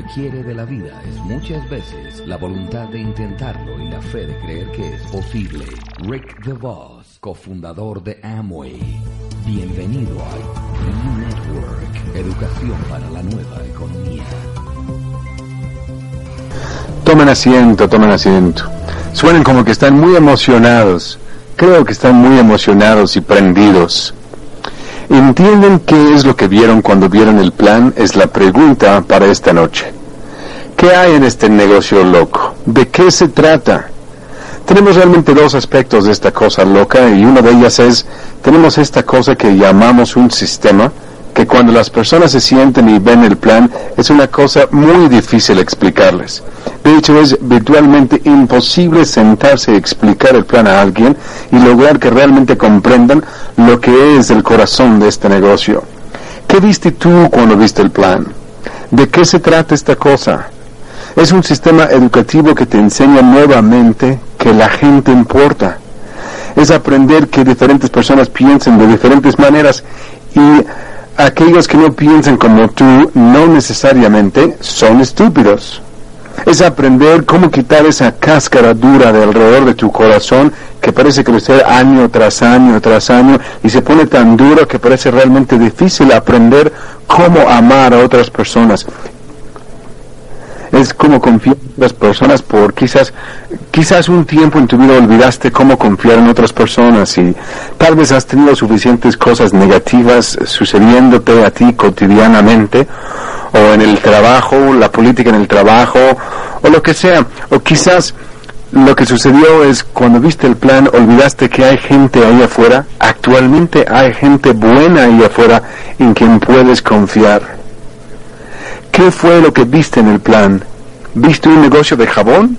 que quiere de la vida es muchas veces la voluntad de intentarlo y la fe de creer que es posible. Rick DeVos, cofundador de Amway. Bienvenido a New Network, educación para la nueva economía. Tomen asiento, tomen asiento. Suenan como que están muy emocionados. Creo que están muy emocionados y prendidos. ¿Entienden qué es lo que vieron cuando vieron el plan? Es la pregunta para esta noche. ¿Qué hay en este negocio loco? ¿De qué se trata? Tenemos realmente dos aspectos de esta cosa loca y una de ellas es, tenemos esta cosa que llamamos un sistema, que cuando las personas se sienten y ven el plan es una cosa muy difícil explicarles. De hecho, es virtualmente imposible sentarse y explicar el plan a alguien y lograr que realmente comprendan lo que es el corazón de este negocio. ¿Qué viste tú cuando viste el plan? ¿De qué se trata esta cosa? Es un sistema educativo que te enseña nuevamente que la gente importa. Es aprender que diferentes personas piensen de diferentes maneras y aquellos que no piensan como tú no necesariamente son estúpidos. Es aprender cómo quitar esa cáscara dura de alrededor de tu corazón que parece crecer año tras año tras año y se pone tan duro que parece realmente difícil aprender cómo amar a otras personas. Es como confiar en otras personas por quizás, quizás un tiempo en tu vida olvidaste cómo confiar en otras personas y tal vez has tenido suficientes cosas negativas sucediéndote a ti cotidianamente o en el trabajo, la política en el trabajo o lo que sea, o quizás lo que sucedió es cuando viste el plan olvidaste que hay gente ahí afuera, actualmente hay gente buena ahí afuera en quien puedes confiar. ¿Qué fue lo que viste en el plan? ¿Viste un negocio de jabón?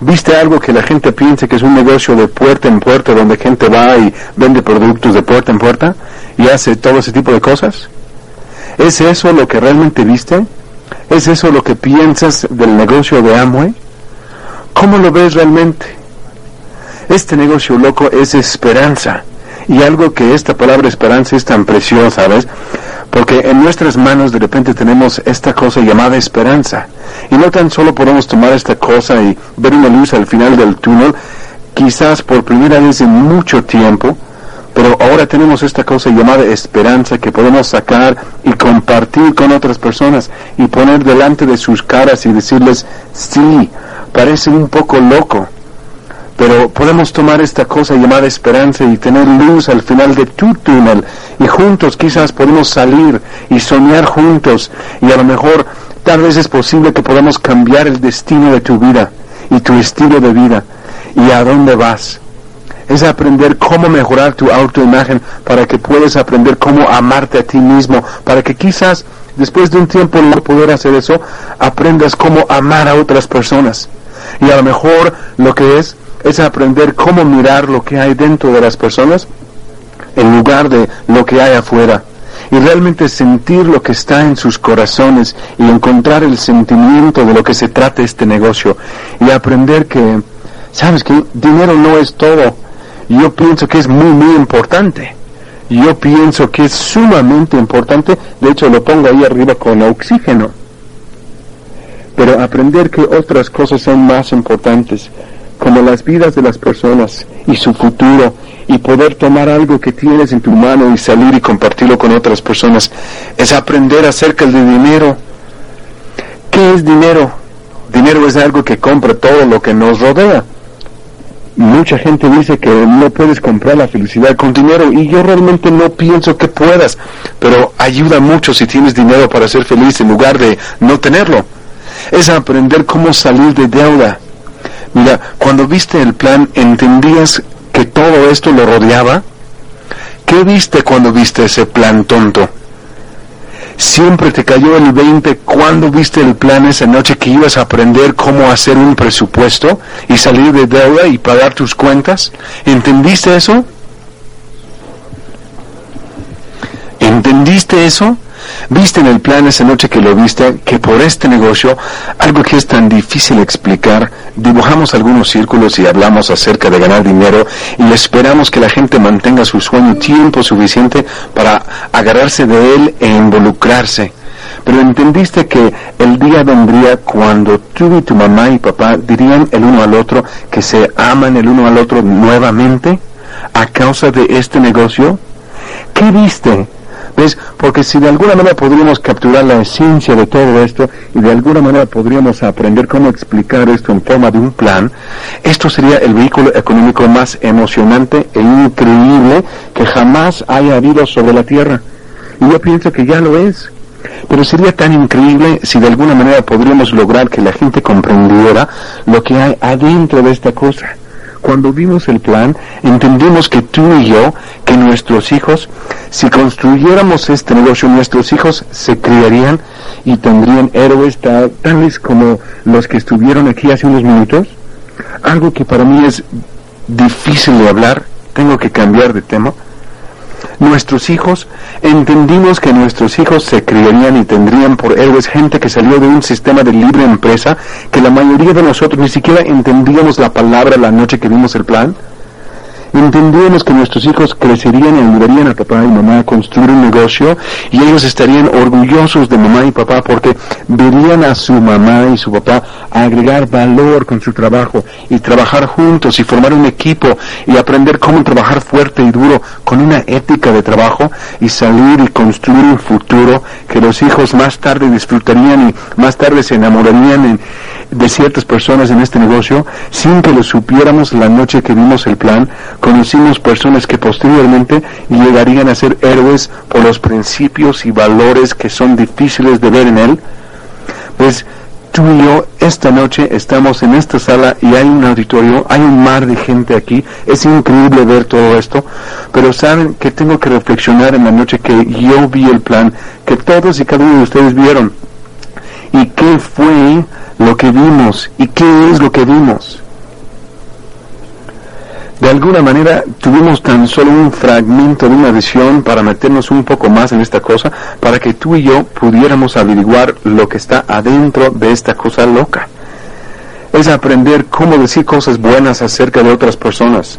¿Viste algo que la gente piense que es un negocio de puerta en puerta donde gente va y vende productos de puerta en puerta y hace todo ese tipo de cosas? ¿Es eso lo que realmente viste? ¿Es eso lo que piensas del negocio de Amway? ¿Cómo lo ves realmente? Este negocio loco es esperanza. Y algo que esta palabra esperanza es tan preciosa, ¿ves? Porque en nuestras manos de repente tenemos esta cosa llamada esperanza. Y no tan solo podemos tomar esta cosa y ver una luz al final del túnel, quizás por primera vez en mucho tiempo, pero ahora tenemos esta cosa llamada esperanza que podemos sacar y compartir con otras personas y poner delante de sus caras y decirles, sí, parece un poco loco, pero podemos tomar esta cosa llamada esperanza y tener luz al final de tu túnel y juntos quizás podemos salir y soñar juntos y a lo mejor tal vez es posible que podamos cambiar el destino de tu vida y tu estilo de vida y a dónde vas. Es aprender cómo mejorar tu autoimagen para que puedas aprender cómo amarte a ti mismo, para que quizás después de un tiempo no poder hacer eso, aprendas cómo amar a otras personas. Y a lo mejor lo que es es aprender cómo mirar lo que hay dentro de las personas en lugar de lo que hay afuera. Y realmente sentir lo que está en sus corazones y encontrar el sentimiento de lo que se trata este negocio. Y aprender que, sabes que dinero no es todo. Yo pienso que es muy, muy importante. Yo pienso que es sumamente importante. De hecho, lo pongo ahí arriba con oxígeno. Pero aprender que otras cosas son más importantes como las vidas de las personas y su futuro y poder tomar algo que tienes en tu mano y salir y compartirlo con otras personas es aprender acerca del dinero. ¿Qué es dinero? Dinero es algo que compra todo lo que nos rodea. Mucha gente dice que no puedes comprar la felicidad con dinero y yo realmente no pienso que puedas, pero ayuda mucho si tienes dinero para ser feliz en lugar de no tenerlo. Es aprender cómo salir de deuda Mira, cuando viste el plan, ¿entendías que todo esto lo rodeaba? ¿Qué viste cuando viste ese plan tonto? Siempre te cayó el 20 cuando viste el plan esa noche que ibas a aprender cómo hacer un presupuesto y salir de deuda y pagar tus cuentas. ¿Entendiste eso? ¿Entendiste eso? Viste en el plan esa noche que lo viste que por este negocio, algo que es tan difícil explicar, dibujamos algunos círculos y hablamos acerca de ganar dinero y esperamos que la gente mantenga su sueño tiempo suficiente para agarrarse de él e involucrarse. pero entendiste que el día vendría cuando tú y tu mamá y papá dirían el uno al otro que se aman el uno al otro nuevamente a causa de este negocio. ¿Qué viste? ¿Ves? Porque si de alguna manera podríamos capturar la esencia de todo esto y de alguna manera podríamos aprender cómo explicar esto en forma de un plan, esto sería el vehículo económico más emocionante e increíble que jamás haya habido sobre la Tierra. Y yo pienso que ya lo es. Pero sería tan increíble si de alguna manera podríamos lograr que la gente comprendiera lo que hay adentro de esta cosa cuando vimos el plan, entendimos que tú y yo, que nuestros hijos, si construyéramos este negocio, nuestros hijos se criarían y tendrían héroes tales como los que estuvieron aquí hace unos minutos. Algo que para mí es difícil de hablar, tengo que cambiar de tema nuestros hijos, entendimos que nuestros hijos se criarían y tendrían por héroes gente que salió de un sistema de libre empresa que la mayoría de nosotros ni siquiera entendíamos la palabra la noche que vimos el plan entendíamos que nuestros hijos crecerían y ayudarían a papá y mamá a construir un negocio y ellos estarían orgullosos de mamá y papá porque verían a su mamá y su papá agregar valor con su trabajo y trabajar juntos y formar un equipo y aprender cómo trabajar fuerte y duro con una ética de trabajo y salir y construir un futuro que los hijos más tarde disfrutarían y más tarde se enamorarían de ciertas personas en este negocio sin que lo supiéramos la noche que vimos el plan. Conocimos personas que posteriormente llegarían a ser héroes por los principios y valores que son difíciles de ver en él, pues tú y yo esta noche estamos en esta sala y hay un auditorio, hay un mar de gente aquí, es increíble ver todo esto, pero saben que tengo que reflexionar en la noche que yo vi el plan, que todos y cada uno de ustedes vieron, y qué fue lo que vimos, y qué es lo que vimos de alguna manera tuvimos tan solo un fragmento de una visión para meternos un poco más en esta cosa, para que tú y yo pudiéramos averiguar lo que está adentro de esta cosa loca. Es aprender cómo decir cosas buenas acerca de otras personas.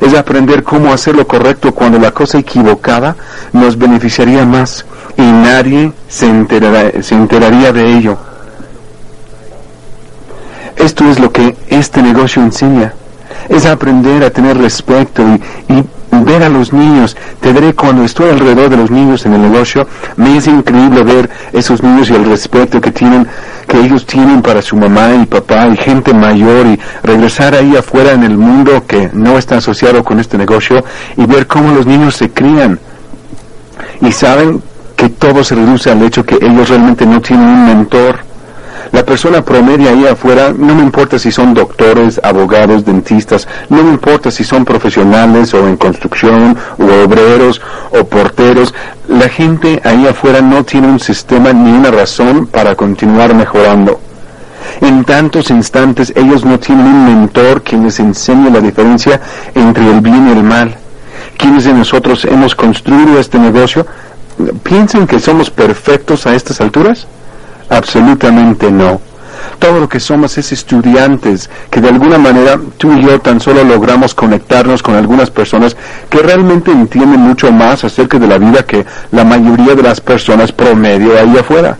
Es aprender cómo hacer lo correcto cuando la cosa equivocada nos beneficiaría más y nadie se, se enteraría de ello. Esto es lo que este negocio enseña. Es aprender a tener respeto y, ver a los niños. Te diré, cuando estoy alrededor de los niños en el negocio, me es increíble ver esos niños y el respeto que tienen, que ellos tienen para su mamá y papá y gente mayor y regresar ahí afuera en el mundo que no está asociado con este negocio y ver cómo los niños se crían. Y saben que todo se reduce al hecho que ellos realmente no tienen un mentor la persona promedia ahí afuera, no me importa si son doctores, abogados, dentistas, no me importa si son profesionales o en construcción, o obreros, o porteros, la gente ahí afuera no tiene un sistema ni una razón para continuar mejorando. En tantos instantes ellos no tienen un mentor quien les enseñe la diferencia entre el bien y el mal. Quienes de nosotros hemos construido este negocio, ¿piensan que somos perfectos a estas alturas? Absolutamente no. Todo lo que somos es estudiantes, que de alguna manera tú y yo tan solo logramos conectarnos con algunas personas que realmente entienden mucho más acerca de la vida que la mayoría de las personas promedio ahí afuera.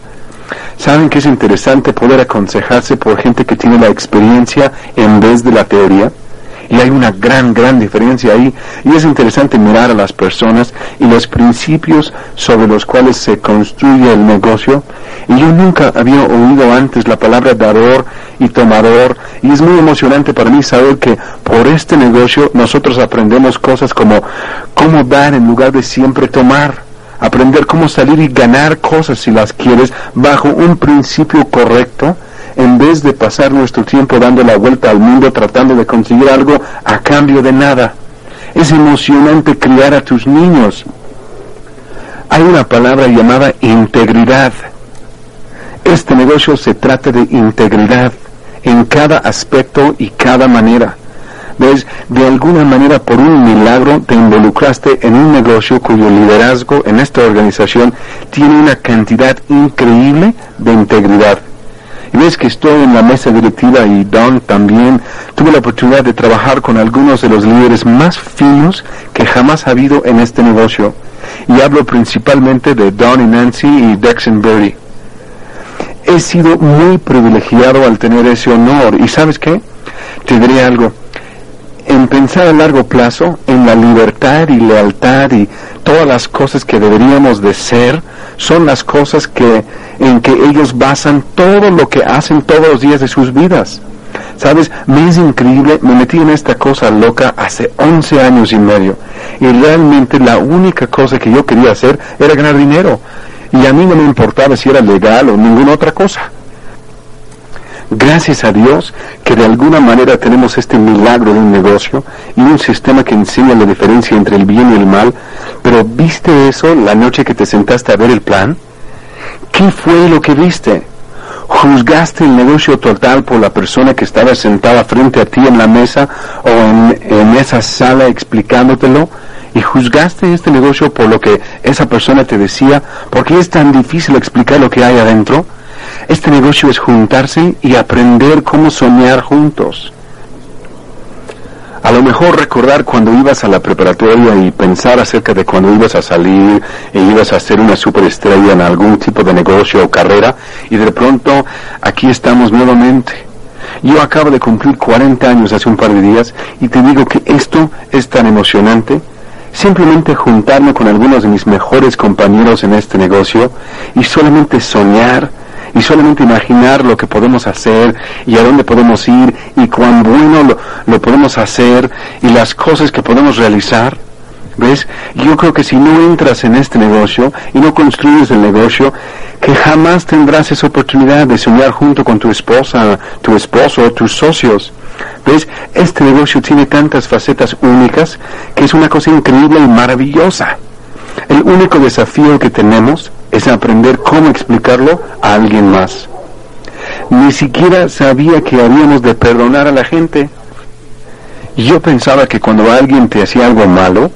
¿Saben que es interesante poder aconsejarse por gente que tiene la experiencia en vez de la teoría? Y hay una gran, gran diferencia ahí. Y es interesante mirar a las personas y los principios sobre los cuales se construye el negocio. Y yo nunca había oído antes la palabra dador y tomador. Y es muy emocionante para mí saber que por este negocio nosotros aprendemos cosas como cómo dar en lugar de siempre tomar aprender cómo salir y ganar cosas si las quieres bajo un principio correcto en vez de pasar nuestro tiempo dando la vuelta al mundo tratando de conseguir algo a cambio de nada. Es emocionante criar a tus niños. Hay una palabra llamada integridad. Este negocio se trata de integridad en cada aspecto y cada manera. ¿Ves? De alguna manera, por un milagro, te involucraste en un negocio cuyo liderazgo en esta organización tiene una cantidad increíble de integridad. Y ves que estoy en la mesa directiva y Don también. Tuve la oportunidad de trabajar con algunos de los líderes más finos que jamás ha habido en este negocio. Y hablo principalmente de Don y Nancy y Dexon Berry. he sido muy privilegiado al tener ese honor. ¿Y sabes qué? Te diré algo. En pensar a largo plazo, en la libertad y lealtad y todas las cosas que deberíamos de ser, son las cosas que, en que ellos basan todo lo que hacen todos los días de sus vidas. Sabes, me es increíble, me metí en esta cosa loca hace 11 años y medio y realmente la única cosa que yo quería hacer era ganar dinero y a mí no me importaba si era legal o ninguna otra cosa. Gracias a Dios que de alguna manera tenemos este milagro de un negocio y un sistema que enseña la diferencia entre el bien y el mal, pero ¿viste eso la noche que te sentaste a ver el plan? ¿Qué fue lo que viste? ¿Juzgaste el negocio total por la persona que estaba sentada frente a ti en la mesa o en, en esa sala explicándotelo? y juzgaste este negocio por lo que esa persona te decía, porque es tan difícil explicar lo que hay adentro. Este negocio es juntarse y aprender cómo soñar juntos. A lo mejor recordar cuando ibas a la preparatoria y pensar acerca de cuando ibas a salir e ibas a ser una superestrella en algún tipo de negocio o carrera y de pronto aquí estamos nuevamente. Yo acabo de cumplir 40 años hace un par de días y te digo que esto es tan emocionante simplemente juntarme con algunos de mis mejores compañeros en este negocio y solamente soñar y solamente imaginar lo que podemos hacer y a dónde podemos ir y cuán bueno lo, podemos hacer y las cosas que podemos realizar. ¿Ves? Yo creo que si no entras en este negocio y no construyes el negocio, que jamás tendrás esa oportunidad de soñar junto con tu esposa, tu esposo o tus socios. ¿Ves? Este negocio tiene tantas facetas únicas que es una cosa increíble y maravillosa. El único desafío que tenemos es aprender cómo explicarlo a alguien más. Ni siquiera sabía que habíamos de perdonar a la gente. Yo pensaba que cuando alguien te hacía algo malo,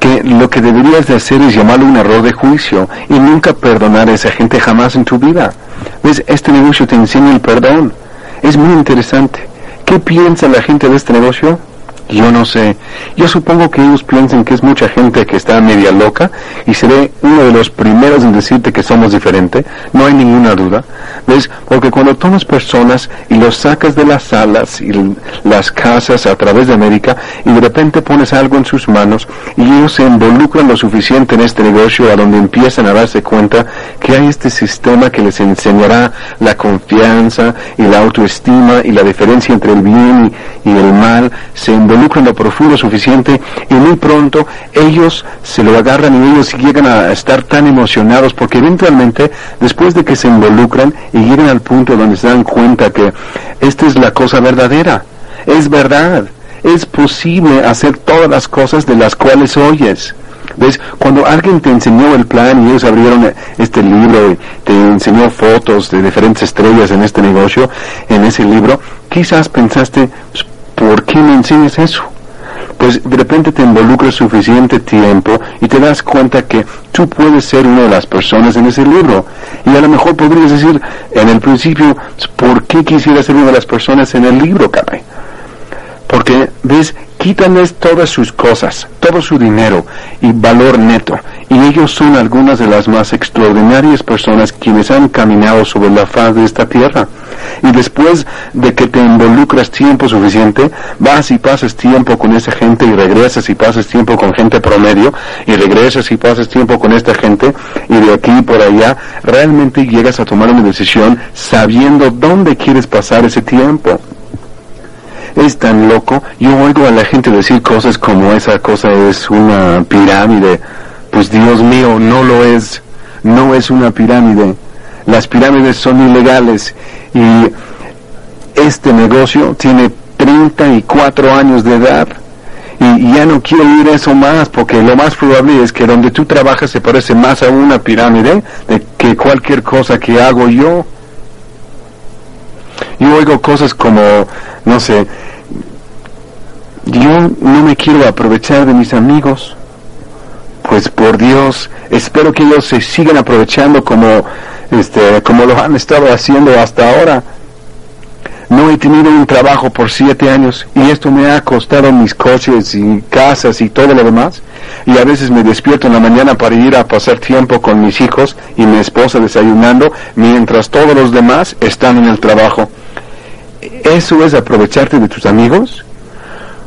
que lo que deberías de hacer es llamarlo un error de juicio y nunca perdonar a esa gente jamás en tu vida. ¿Ves? Este negocio te enseña el perdón. Es muy interesante. ¿Qué piensa la gente de este negocio? Yo no sé. Yo supongo que ellos piensan que es mucha gente que está media loca y seré uno de los primeros en decirte que somos diferentes. No hay ninguna duda. ¿Ves? Porque cuando tomas personas y los sacas de las salas y las casas a través de América y de repente pones algo en sus manos y ellos se involucran lo suficiente en este negocio a donde empiezan a darse cuenta que hay este sistema que les enseñará la confianza y la autoestima y la diferencia entre el bien y, el mal, se involucran lo profundo suficiente y muy pronto ellos se lo agarran y ellos llegan a estar tan emocionados porque eventualmente después de que se involucran y llegan al punto donde se dan cuenta que esta es la cosa verdadera, es verdad, es posible hacer todas las cosas de las cuales oyes. ¿Ves? Cuando alguien te enseñó el plan y ellos abrieron este libro y te enseñó fotos de diferentes estrellas en este negocio, en ese libro, quizás pensaste, pues, ¿por qué me enseñas eso? Pues de repente te involucras suficiente tiempo y te das cuenta que tú puedes ser una de las personas en ese libro. Y a lo mejor podrías decir en el principio, ¿por qué quisiera ser una de las personas en el libro, caray? Porque, ves, quítales todas sus cosas, todo su dinero y valor neto, y ellos son algunas de las más extraordinarias personas quienes han caminado sobre la faz de esta tierra. Y después de que te involucras tiempo suficiente, vas y pasas tiempo con esa gente y regresas y pasas tiempo con gente promedio y regresas y pasas tiempo con esta gente y de aquí por allá, realmente llegas a tomar una decisión sabiendo dónde quieres pasar ese tiempo es tan loco. Yo oigo a la gente decir cosas como esa cosa es una pirámide. Pues Dios mío, no lo es. No es una pirámide. Las pirámides son ilegales y este negocio tiene 34 años de edad. Y ya no quiero ir eso más porque lo más probable es que donde tú trabajas se parece más a una pirámide de que cualquier cosa que hago yo. Yo oigo cosas como, no sé, yo no me quiero aprovechar de mis amigos, pues por Dios, espero que ellos se sigan aprovechando como, este, como lo han estado haciendo hasta ahora. No he tenido un trabajo por siete años y esto me ha costado mis coches y casas y todo lo demás. Y a veces me despierto en la mañana para ir a pasar tiempo con mis hijos y mi esposa desayunando mientras todos los demás están en el trabajo. ¿Eso es aprovecharte de tus amigos?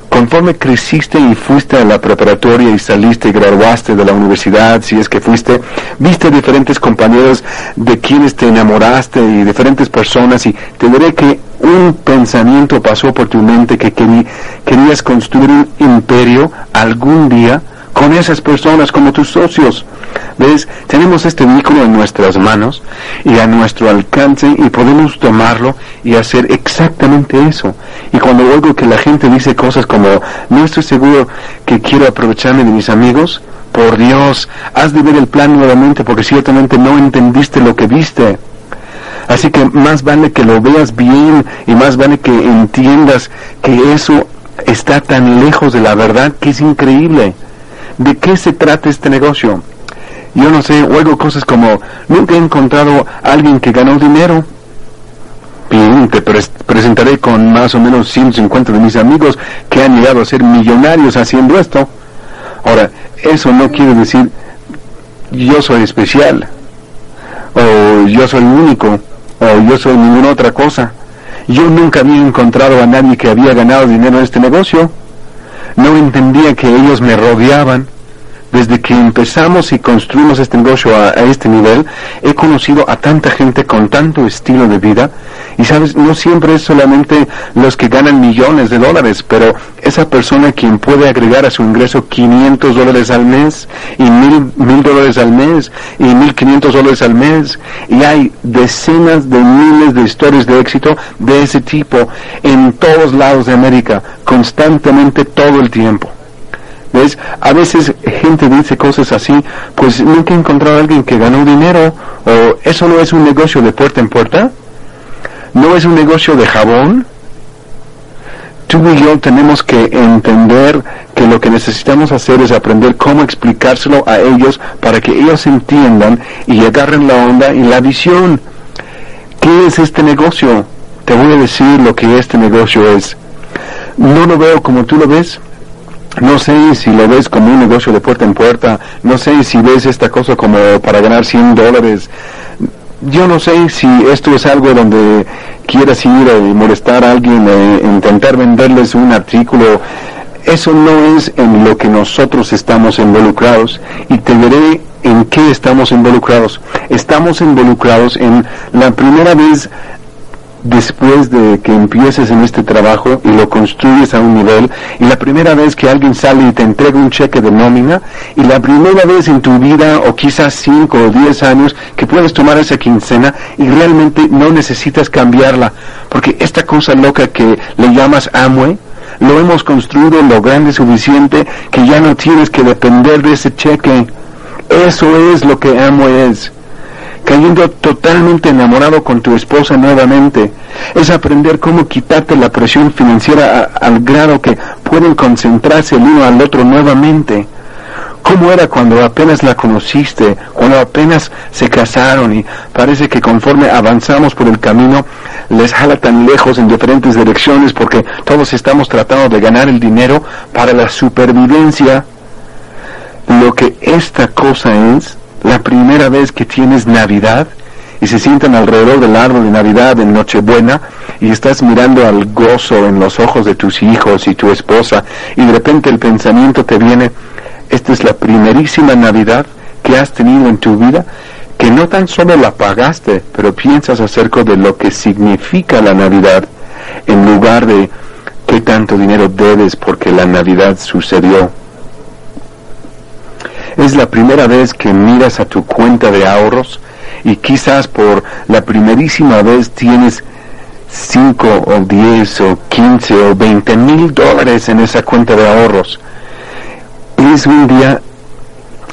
Conforme creciste y fuiste a la preparatoria y saliste y graduaste de la universidad, si es que fuiste, viste diferentes compañeros de quienes te enamoraste y diferentes personas y te diré que un pensamiento pasó por tu mente que querías construir un imperio algún día con esas personas como tus socios. ¿Ves? Tenemos este vehículo en nuestras manos y a nuestro alcance y podemos tomarlo y hacer exactamente eso. Y cuando oigo que la gente dice cosas como, no estoy seguro que quiero aprovecharme de mis amigos, por Dios, has de ver el plan nuevamente porque ciertamente no entendiste lo que viste. Así que más vale que lo veas bien y más vale que entiendas que eso está tan lejos de la verdad que es increíble. ¿De qué se trata este negocio? Yo no sé, oigo cosas como, nunca he encontrado a alguien que ganó dinero. Bien, te presentaré con más o menos 150 de mis amigos que han llegado a ser millonarios haciendo esto. Ahora, eso no quiere decir yo soy especial, o yo soy único, o yo soy ninguna otra cosa. Yo nunca había encontrado a nadie que había ganado dinero en este negocio no entendía que ellos me rodeaban. Desde que empezamos y construimos este negocio a, este nivel, he conocido a tanta gente con tanto estilo de vida. Y sabes, no siempre es solamente los que ganan millones de dólares, pero esa persona quien puede agregar a su ingreso 500 dólares al mes, y mil, mil dólares al mes, y 1500 dólares al mes. Y hay decenas de miles de historias de éxito de ese tipo en todos lados de América, constantemente todo el tiempo. ¿Ves? A veces gente dice cosas así, pues nunca he encontrado a alguien que ganó dinero, o eso no es un negocio de puerta en puerta, no es un negocio de jabón. Tú y yo tenemos que entender que lo que necesitamos hacer es aprender cómo explicárselo a ellos para que ellos entiendan y agarren la onda y la visión. ¿Qué es este negocio? Te voy a decir lo que este negocio es. No lo veo como tú lo ves, no sé si lo ves como un negocio de puerta en puerta, no sé si ves esta cosa como para ganar 100 dólares. Yo no sé si esto es algo donde quieras ir a molestar a alguien, e intentar venderles un artículo. Eso no es en lo que nosotros estamos involucrados y te veré en qué estamos involucrados. Estamos involucrados en la primera vez después de que empieces en este trabajo y lo construyes a un nivel, y la primera vez que alguien sale y te entrega un cheque de nómina, y la primera vez en tu vida, o quizás cinco o diez años, que puedes tomar esa quincena y realmente no necesitas cambiarla, porque esta cosa loca que le llamas Amway, lo hemos construido lo grande suficiente que ya no tienes que depender de ese cheque. Eso es lo que Amway es cayendo totalmente enamorado con tu esposa nuevamente. Es aprender cómo quitarte la presión financiera al grado que pueden concentrarse el uno al otro nuevamente. ¿Cómo era cuando apenas la conociste, cuando apenas se casaron y parece que conforme avanzamos por el camino les jala tan lejos en diferentes direcciones porque todos estamos tratando de ganar el dinero para la supervivencia? Lo que esta cosa es la primera vez que tienes Navidad y se sientan alrededor del árbol de Navidad en Nochebuena y estás mirando al gozo en los ojos de tus hijos y tu esposa y de repente el pensamiento te viene, esta es la primerísima Navidad que has tenido en tu vida, que no tan solo la pagaste, pero piensas acerca de lo que significa la Navidad en lugar de qué tanto dinero debes porque la Navidad sucedió. Es la primera vez que miras a tu cuenta de ahorros y quizás por la primerísima vez tienes 5 o 10 o 15 o 20 mil dólares en esa cuenta de ahorros. Es un día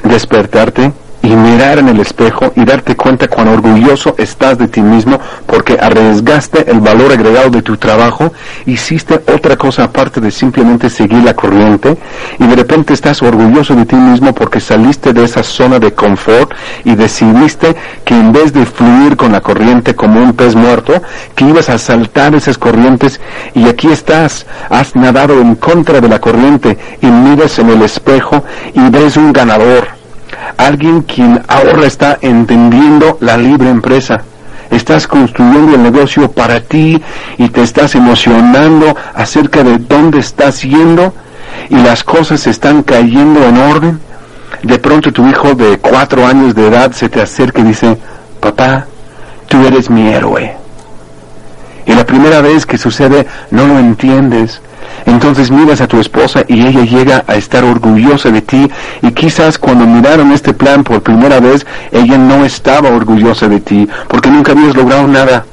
despertarte y mirar en el espejo y darte cuenta cuán orgulloso estás de ti mismo porque arriesgaste el valor agregado de tu trabajo, hiciste otra cosa aparte de simplemente seguir la corriente y de repente estás orgulloso de ti mismo porque saliste de esa zona de confort y decidiste que en vez de fluir con la corriente como un pez muerto, que ibas a saltar esas corrientes y aquí estás, has nadado en contra de la corriente y miras en el espejo y ves un ganador alguien quien ahora está entendiendo la libre empresa. Estás construyendo el negocio para ti y te estás emocionando acerca de dónde estás yendo y las cosas están cayendo en orden. De pronto tu hijo de cuatro años de edad se te acerca y dice, papá, tú eres mi héroe. Y la primera vez que sucede no lo entiendes, entonces miras a tu esposa y ella llega a estar orgullosa de ti y quizás cuando miraron este plan por primera vez, ella no estaba orgullosa de ti porque nunca habías logrado nada.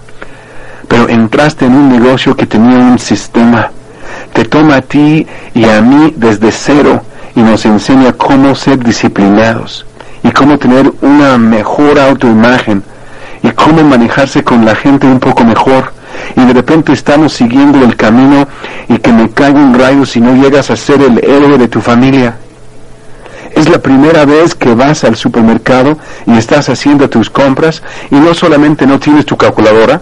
Pero entraste en un negocio que tenía un sistema. Te toma a ti y a mí desde cero y nos enseña cómo ser disciplinados y cómo tener una mejor autoimagen y cómo manejarse con la gente un poco mejor y de repente estamos siguiendo el camino y que me caiga un rayo si no llegas a ser el héroe de tu familia. Es la primera vez que vas al supermercado y estás haciendo tus compras y no solamente no tienes tu calculadora,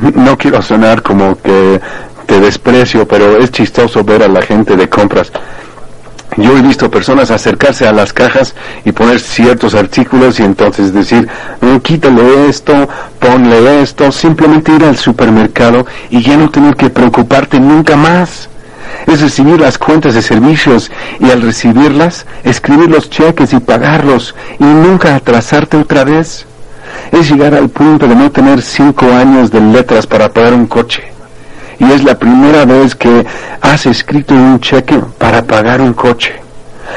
no quiero sonar como que te desprecio, pero es chistoso ver a la gente de compras yo he visto personas acercarse a las cajas y poner ciertos artículos y entonces decir, mm, quítale esto, ponle esto, simplemente ir al supermercado y ya no tener que preocuparte nunca más. Es recibir las cuentas de servicios y al recibirlas, escribir los cheques y pagarlos y nunca atrasarte otra vez. Es llegar al punto de no tener cinco años de letras para pagar un coche y es la primera vez que has escrito un cheque para pagar un coche.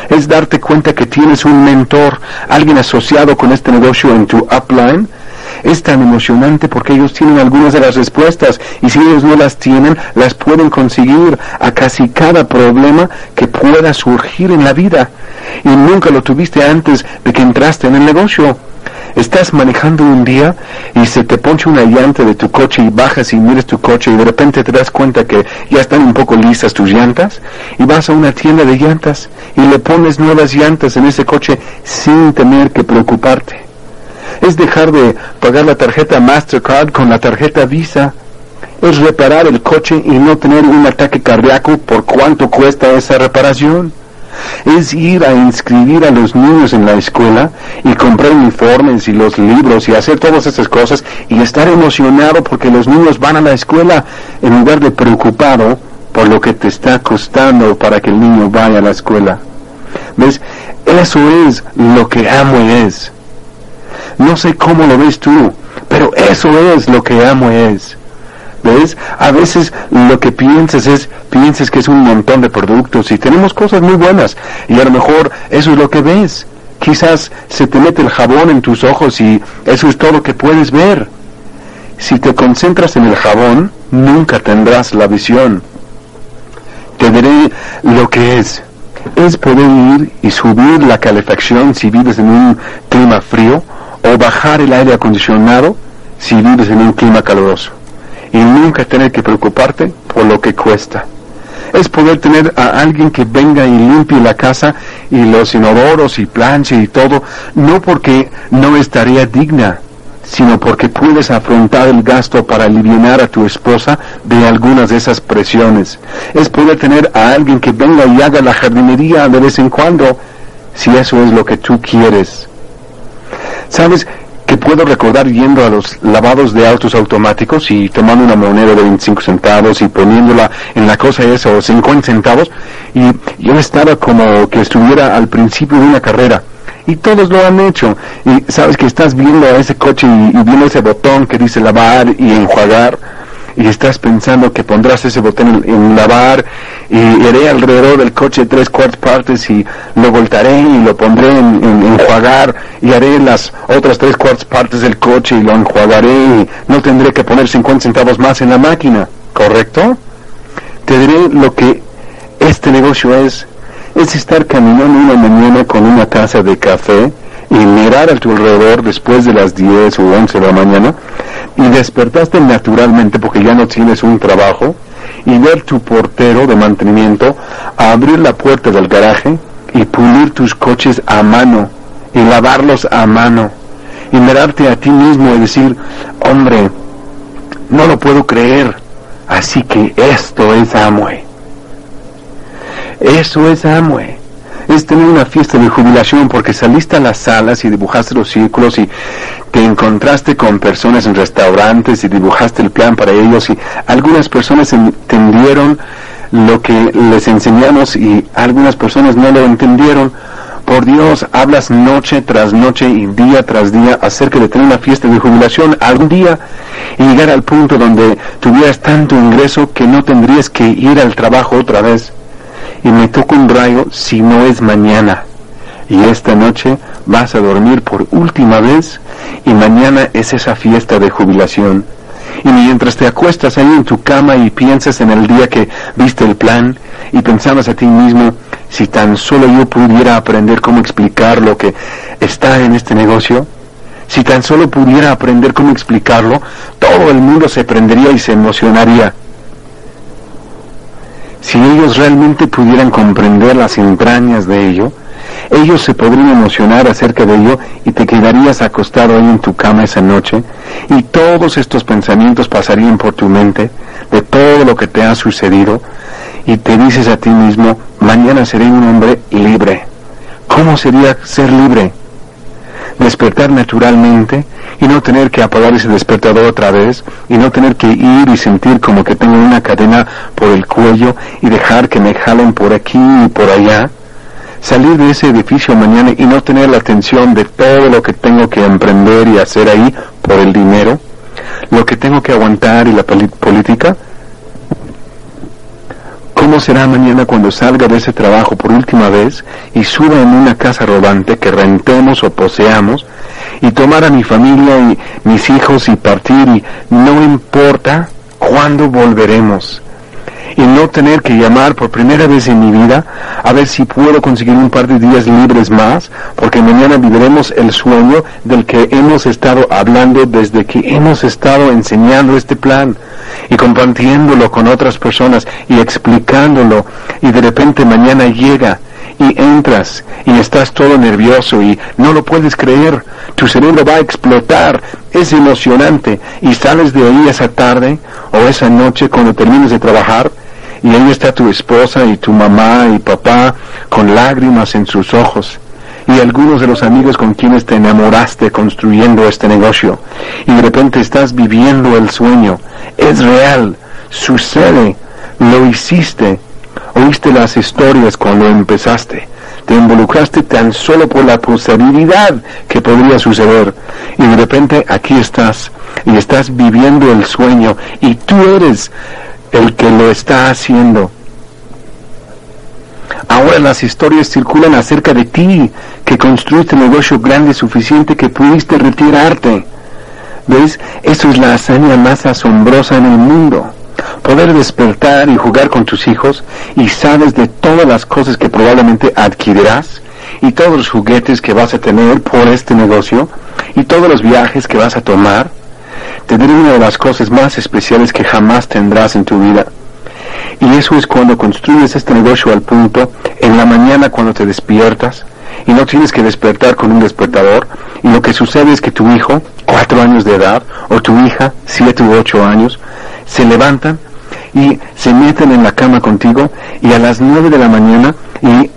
Es darte cuenta que tienes un mentor, alguien asociado con este negocio en tu upline. Es tan emocionante porque ellos tienen algunas de las respuestas y si ellos no las tienen, las pueden conseguir a casi cada problema que pueda surgir en la vida. Y nunca lo tuviste antes de que entraste en el negocio. Estás manejando un día y se te ponche una llanta de tu coche y bajas y miras tu coche y de repente te das cuenta que ya están un poco lisas tus llantas y vas a una tienda de llantas y le pones nuevas llantas en ese coche sin tener que preocuparte. Es dejar de pagar la tarjeta Mastercard con la tarjeta Visa. Es reparar el coche y no tener un ataque cardíaco por cuánto cuesta esa reparación es ir a inscribir a los niños en la escuela y comprar uniformes y los libros y hacer todas esas cosas y estar emocionado porque los niños van a la escuela en lugar de preocupado por lo que te está costando para que el niño vaya a la escuela. ¿Ves? Eso es lo que amo es. No sé cómo lo ves tú, pero eso es lo que amo es. ¿Ves? A veces lo que piensas es, piensas que es un montón de productos y tenemos cosas muy buenas y a lo mejor eso es lo que ves. Quizás se te mete el jabón en tus ojos y eso es todo lo que puedes ver. Si te concentras en el jabón, nunca tendrás la visión. Te lo que es. Es poder ir y subir la calefacción si vives en un clima frío o bajar el aire acondicionado si vives en un clima caluroso y nunca tener que preocuparte por lo que cuesta. Es poder tener a alguien que venga y limpie la casa y los inodoros y planche y todo, no porque no es tarea digna, sino porque puedes afrontar el gasto para aliviar a tu esposa de algunas de esas presiones. Es poder tener a alguien que venga y haga la jardinería de vez en cuando, si eso es lo que tú quieres. ¿Sabes? Puedo recordar yendo a los lavados de autos automáticos y tomando una moneda de 25 centavos y poniéndola en la cosa esa o 50 centavos y yo estaba como que estuviera al principio de una carrera y todos lo han hecho y sabes que estás viendo a ese coche y viendo ese botón que dice lavar y enjuagar y estás pensando que pondrás ese botón en, lavar y iré alrededor del coche tres cuartas partes y lo voltaré y lo pondré en, enjuagar y haré las otras tres cuartas partes del coche y lo enjuagaré y no tendré que poner 50 centavos más en la máquina, ¿correcto? Te diré lo que este negocio es, es estar caminando una mañana con una taza de café y mirar a tu alrededor después de las 10 o 11 de la mañana y despertaste naturalmente porque ya no tienes un trabajo y ver tu portero de mantenimiento abrir la puerta del garaje y pulir tus coches a mano y lavarlos a mano y mirarte a ti mismo y decir, hombre, no lo puedo creer, así que esto es Amway. Eso es Amway. Es tener una fiesta de jubilación porque saliste a las salas y dibujaste los círculos y te encontraste con personas en restaurantes y dibujaste el plan para ellos y algunas personas entendieron lo que les enseñamos y algunas personas no lo entendieron. Por Dios, hablas noche tras noche y día tras día acerca de tener una fiesta de jubilación algún día y llegar al punto donde tuvieras tanto ingreso que no tendrías que ir al trabajo otra vez y me toca un rayo si no es mañana. Y esta noche vas a dormir por última vez y mañana es esa fiesta de jubilación. Y mientras te acuestas ahí en tu cama y piensas en el día que viste el plan y pensabas a ti mismo, si tan solo yo pudiera aprender cómo explicar lo que está en este negocio, si tan solo pudiera aprender cómo explicarlo, todo el mundo se prendería y se emocionaría. Si ellos realmente pudieran comprender las entrañas de ello, ellos se podrían emocionar acerca de ello y te quedarías acostado ahí en tu cama esa noche y todos estos pensamientos pasarían por tu mente de todo lo que te ha sucedido y te dices a ti mismo, mañana seré un hombre libre. ¿Cómo sería ser libre? Despertar naturalmente y no tener que apagar ese despertador otra vez y no tener que ir y sentir como que tengo una cadena por el cuello y dejar que me jalen por aquí y por allá. Salir de ese edificio mañana y no tener la atención de todo lo que tengo que emprender y hacer ahí por el dinero, lo que tengo que aguantar y la política, ¿Cómo será mañana cuando salga de ese trabajo por última vez y suba en una casa rodante que rentemos o poseamos y tomar a mi familia y mis hijos y partir y no importa cuándo volveremos? Y no tener que llamar por primera vez en mi vida a ver si puedo conseguir un par de días libres más, porque mañana viviremos el sueño del que hemos estado hablando desde que hemos estado enseñando este plan y compartiéndolo con otras personas y explicándolo. Y de repente mañana llega y entras y estás todo nervioso y no lo puedes creer, tu cerebro va a explotar, es emocionante. Y sales de ahí esa tarde o esa noche cuando termines de trabajar y ahí está tu esposa y tu mamá y papá con lágrimas en sus ojos. Y algunos de los amigos con quienes te enamoraste construyendo este negocio. Y de repente estás viviendo el sueño. Es real, sucede, lo hiciste, oíste las historias cuando empezaste, te involucraste tan solo por la posibilidad que podría suceder y de repente aquí estás y estás viviendo el sueño y tú eres el que lo está haciendo. Ahora las historias circulan acerca de ti, que construiste un negocio grande suficiente que pudiste retirarte. ¿Ves? Eso es la hazaña más asombrosa en el mundo. Poder despertar y jugar con tus hijos y sabes de todas las cosas que probablemente adquirirás y todos los juguetes que vas a tener por este negocio y todos los viajes que vas a tomar diré una de las cosas más especiales que jamás tendrás en tu vida. Y eso es cuando construyes este negocio al punto, en la mañana cuando te despiertas, y no tienes que despertar con un despertador, y lo que sucede es que tu hijo, cuatro años de edad, o tu hija, siete u ocho años, se levantan y se meten en la cama contigo, y a las nueve de la mañana, y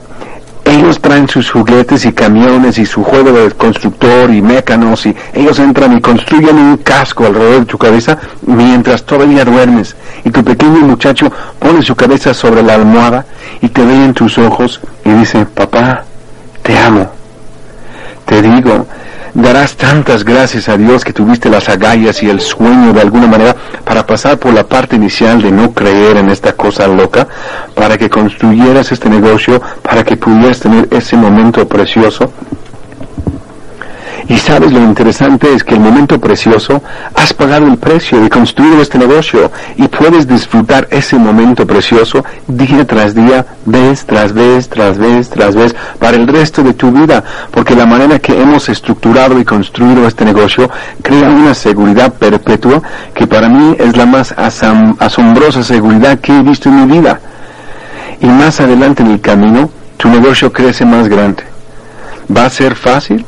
ellos traen sus juguetes y camiones y su juego de constructor y mécanos y ellos entran y construyen un casco alrededor de tu cabeza mientras todavía duermes y tu pequeño muchacho pone su cabeza sobre la almohada y te ve en tus ojos y dice, papá, te amo. Te digo, darás tantas gracias a Dios que tuviste las agallas y el sueño de alguna manera para pasar por la parte inicial de no creer en esta cosa loca, para que construyeras este negocio, para que pudieras tener ese momento precioso. Y sabes lo interesante es que el momento precioso has pagado el precio de construir este negocio y puedes disfrutar ese momento precioso día tras día, vez tras vez, tras vez, tras vez, para el resto de tu vida, porque la manera que hemos estructurado y construido este negocio crea una seguridad perpetua que para mí es la más asombrosa seguridad que he visto en mi vida. Y más adelante en el camino, tu negocio crece más grande. ¿Va a ser fácil?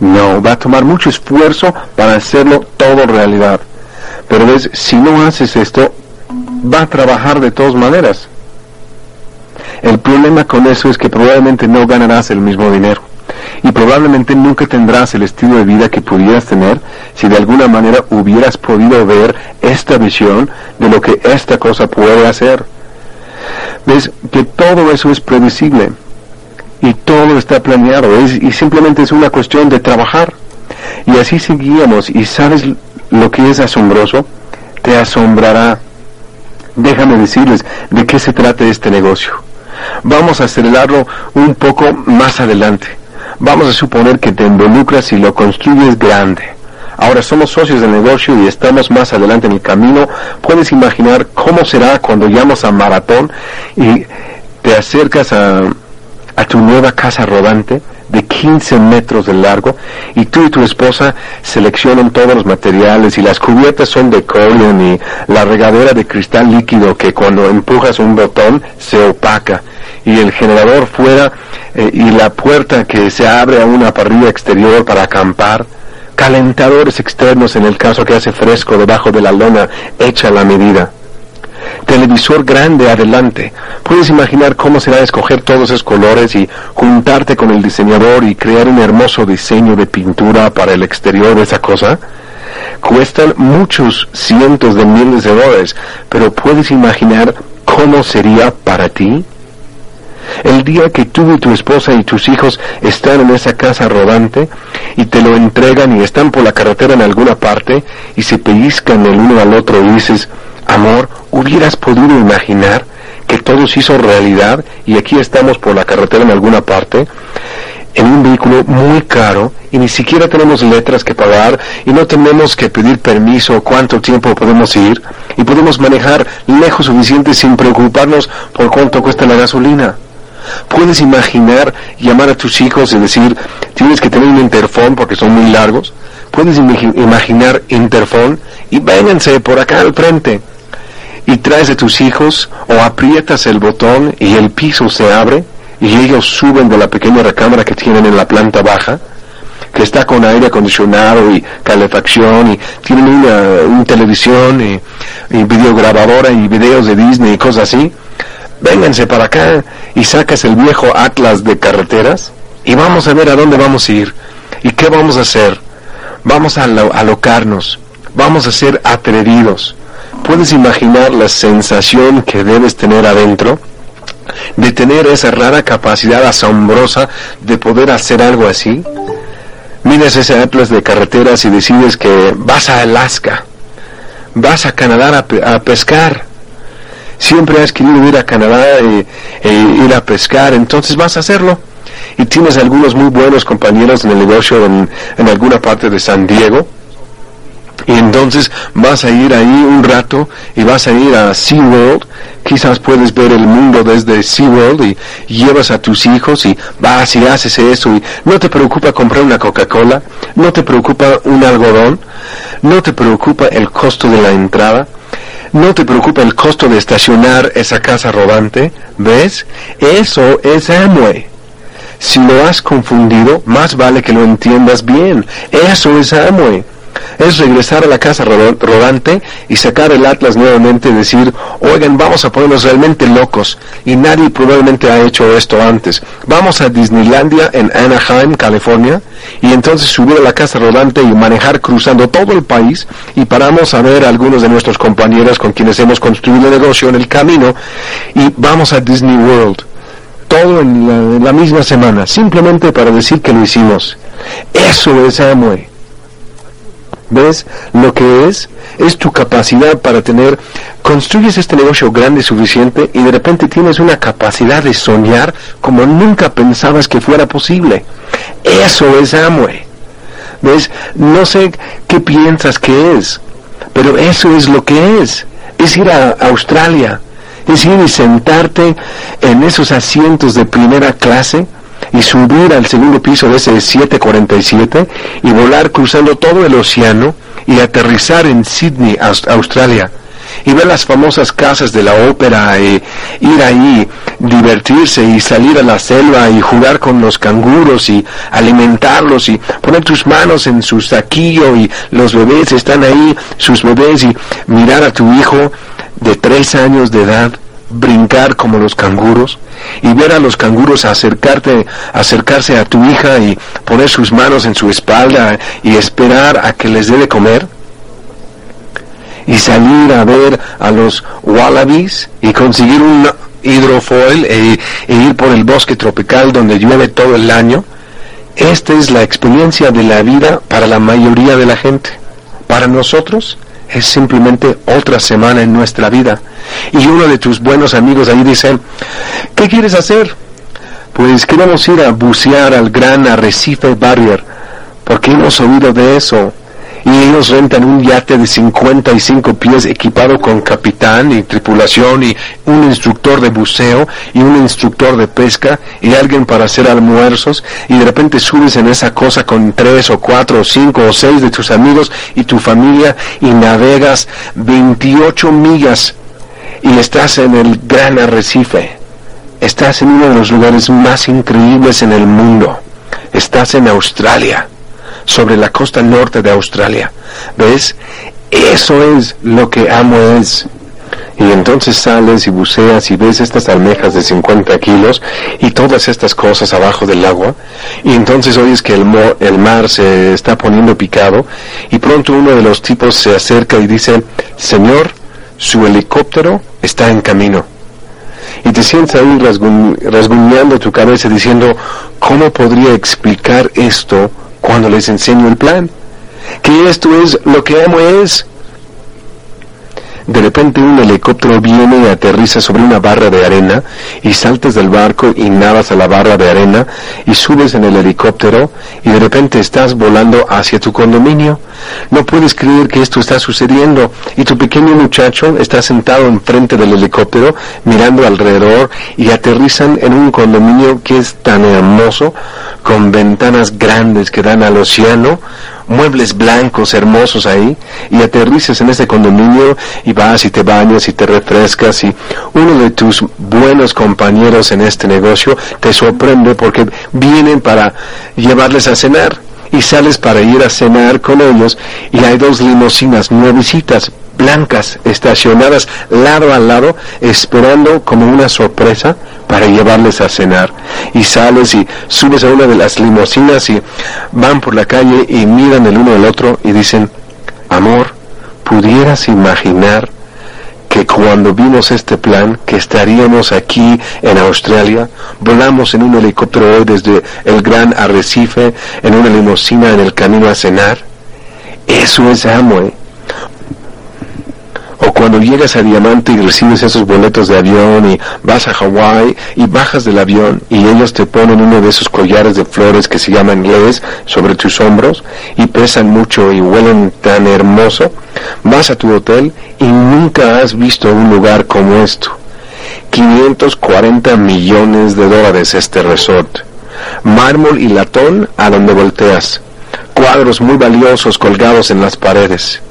No, va a tomar mucho esfuerzo para hacerlo todo realidad. Pero ves, si no haces esto, va a trabajar de todas maneras. El problema con eso es que probablemente no ganarás el mismo dinero y probablemente nunca tendrás el estilo de vida que pudieras tener si de alguna manera hubieras podido ver esta visión de lo que esta cosa puede hacer. Ves que todo eso es previsible y todo está planeado y simplemente es una cuestión de trabajar. Y así seguíamos y sabes lo que es asombroso, te asombrará. Déjame decirles de qué se trata este negocio. Vamos a acelerarlo un poco más adelante. Vamos a suponer que te involucras y lo construyes grande. Ahora somos socios del negocio y estamos más adelante en el camino. Puedes imaginar cómo será cuando llamas a maratón y te acercas a, a tu nueva casa rodante de 15 metros de largo y tú y tu esposa seleccionan todos los materiales y las cubiertas son de Corian y la regadera de cristal líquido que cuando empujas un botón se opaca y el generador fuera eh, y la puerta que se abre a una parrilla exterior para acampar. Calentadores externos en el caso que hace fresco debajo de la lona hecha la medida televisor grande adelante. Puedes imaginar cómo será escoger todos esos colores y juntarte con el diseñador y crear un hermoso diseño de pintura para el exterior de esa cosa. Cuestan muchos cientos de miles de dólares, pero puedes imaginar cómo sería para ti. El día que tú y tu esposa y tus hijos están en esa casa rodante y te lo entregan y están por la carretera en alguna parte y se pellizcan el uno al otro y dices, Amor, ¿hubieras podido imaginar que todo se hizo realidad y aquí estamos por la carretera en alguna parte? en un vehículo muy caro y ni siquiera tenemos letras que pagar y no tenemos que pedir permiso cuánto tiempo podemos ir y podemos manejar lejos suficiente sin preocuparnos por cuánto cuesta la gasolina. Puedes imaginar llamar a tus hijos y decir, tienes que tener un interfón porque son muy largos. Puedes imaginar interfón y vénganse por acá al frente y traes a tus hijos o aprietas el botón y el piso se abre y ellos suben de la pequeña recámara que tienen en la planta baja, que está con aire acondicionado y calefacción y tienen una, televisión y, y, videograbadora y videos de Disney y cosas así. Vénganse para acá y sacas el viejo atlas de carreteras y vamos a ver a dónde vamos a ir y qué vamos a hacer. Vamos a alocarnos, vamos a ser atrevidos, ¿Puedes imaginar la sensación que debes tener adentro? De tener esa rara capacidad asombrosa de poder hacer algo así. Miras ese atlas de carreteras y decides que vas a Alaska, vas a Canadá a, pescar. Siempre has querido ir a Canadá e, ir a pescar, entonces vas a hacerlo y tienes algunos muy buenos compañeros en el negocio en, alguna parte de San Diego y entonces vas a ir ahí un rato y vas a ir a SeaWorld, quizás puedes ver el mundo desde SeaWorld y llevas a tus hijos y vas y haces eso y no te preocupa comprar una Coca-Cola, no te preocupa un algodón, no te preocupa el costo de la entrada, no te preocupa el costo de estacionar esa casa rodante, ¿ves? Eso es Amway. Si lo has confundido, más vale que lo entiendas bien. Eso es Amway es regresar a la casa rodante y sacar el Atlas nuevamente y decir, oigan, vamos a ponernos realmente locos. Y nadie probablemente ha hecho esto antes. Vamos a Disneylandia en Anaheim, California, y entonces subir a la casa rodante y manejar cruzando todo el país y paramos a ver a algunos de nuestros compañeros con quienes hemos construido el negocio en el camino y vamos a Disney World todo en la, misma semana, simplemente para decir que lo hicimos. Eso es Amway. ¿Ves lo que es? Es tu capacidad para tener, construyes este negocio grande suficiente y de repente tienes una capacidad de soñar como nunca pensabas que fuera posible. Eso es Amway. ¿Ves? No sé qué piensas que es, pero eso es lo que es. Es ir a Australia, es ir y sentarte en esos asientos de primera clase y subir al segundo piso de ese 747 y volar cruzando todo el océano y aterrizar en Sydney, Australia y ver las famosas casas de la ópera, e ir ahí, divertirse y salir a la selva y jugar con los canguros y alimentarlos y poner tus manos en su saquillo y los bebés están ahí, sus bebés y mirar a tu hijo de tres años de edad brincar como los canguros y ver a los canguros acercarte, acercarse a tu hija y poner sus manos en su espalda y esperar a que les dé de comer y salir a ver a los wallabies y conseguir un hidrofoil e, e, ir por el bosque tropical donde llueve todo el año. Esta es la experiencia de la vida para la mayoría de la gente. Para nosotros es simplemente otra semana en nuestra vida. Y uno de tus buenos amigos ahí dice, ¿qué quieres hacer? Pues queremos ir a bucear al gran arrecife Barrier, porque hemos oído de eso y ellos rentan un yate de 55 pies equipado con capitán y tripulación y un instructor de buceo y un instructor de pesca y alguien para hacer almuerzos y de repente subes en esa cosa con tres o cuatro o cinco o seis de tus amigos y tu familia y navegas 28 millas y estás en el gran arrecife. Estás en uno de los lugares más increíbles en el mundo. Estás en Australia sobre la costa norte de Australia. ¿Ves? Eso es lo que amo es. Y entonces sales y buceas y ves estas almejas de 50 kilos y todas estas cosas abajo del agua. Y entonces oyes que el, el mar se está poniendo picado y pronto uno de los tipos se acerca y dice, Señor, su helicóptero está en camino. Y te sientes ahí rasguñando tu cabeza diciendo, ¿cómo podría explicar esto cuando les enseño el plan. Que esto es lo que amo es. De repente un helicóptero viene y aterriza sobre una barra de arena y saltas del barco y nadas a la barra de arena y subes en el helicóptero y de repente estás volando hacia tu condominio. No puedes creer que esto está sucediendo. Y tu pequeño muchacho está sentado enfrente del helicóptero mirando alrededor y aterrizan en un condominio que es tan hermoso con ventanas grandes que dan al océano muebles blancos hermosos ahí y aterrices en ese condominio y vas y te bañas y te refrescas y uno de tus buenos compañeros en este negocio te sorprende porque vienen para llevarles a cenar y sales para ir a cenar con ellos y hay dos limusinas nuevecitas blancas estacionadas lado a lado esperando como una sorpresa para llevarles a cenar. Y sales y subes a una de las limusinas y van por la calle y miran el uno al otro y dicen amor pudieras imaginar que cuando vimos este plan, que estaríamos aquí en Australia, volamos en un helicóptero hoy desde el gran arrecife, en una limusina en el camino a cenar. Eso es Amway. Cuando llegas a Diamante y recibes esos boletos de avión y vas a Hawái y bajas del avión y ellos te ponen uno de esos collares de flores que se llaman inglés sobre tus hombros y pesan mucho y huelen tan hermoso, vas a tu hotel y nunca has visto un lugar como esto. 540 millones de dólares este resort. Mármol y latón a donde volteas. Cuadros muy valiosos colgados en las paredes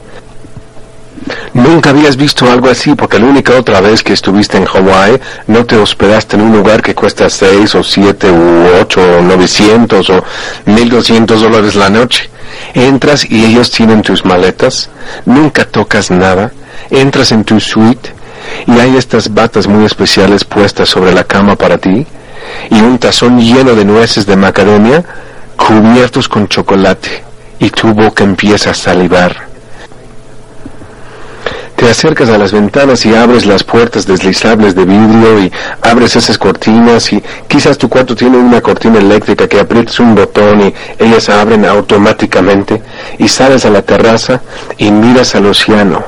Nunca habías visto algo así porque la única otra vez que estuviste en Hawái no te hospedaste en un lugar que cuesta 6 o 7 u 8 o 900 o 1200 dólares la noche. Entras y ellos tienen tus maletas, nunca tocas nada, entras en tu suite y hay estas batas muy especiales puestas sobre la cama para ti y un tazón lleno de nueces de macadamia cubiertos con chocolate y tu boca empieza a salivar te acercas a las ventanas y abres las puertas deslizables de vidrio y abres esas cortinas y quizás tu cuarto tiene una cortina eléctrica que aprietas un botón y ellas abren automáticamente y sales a la terraza y miras al océano.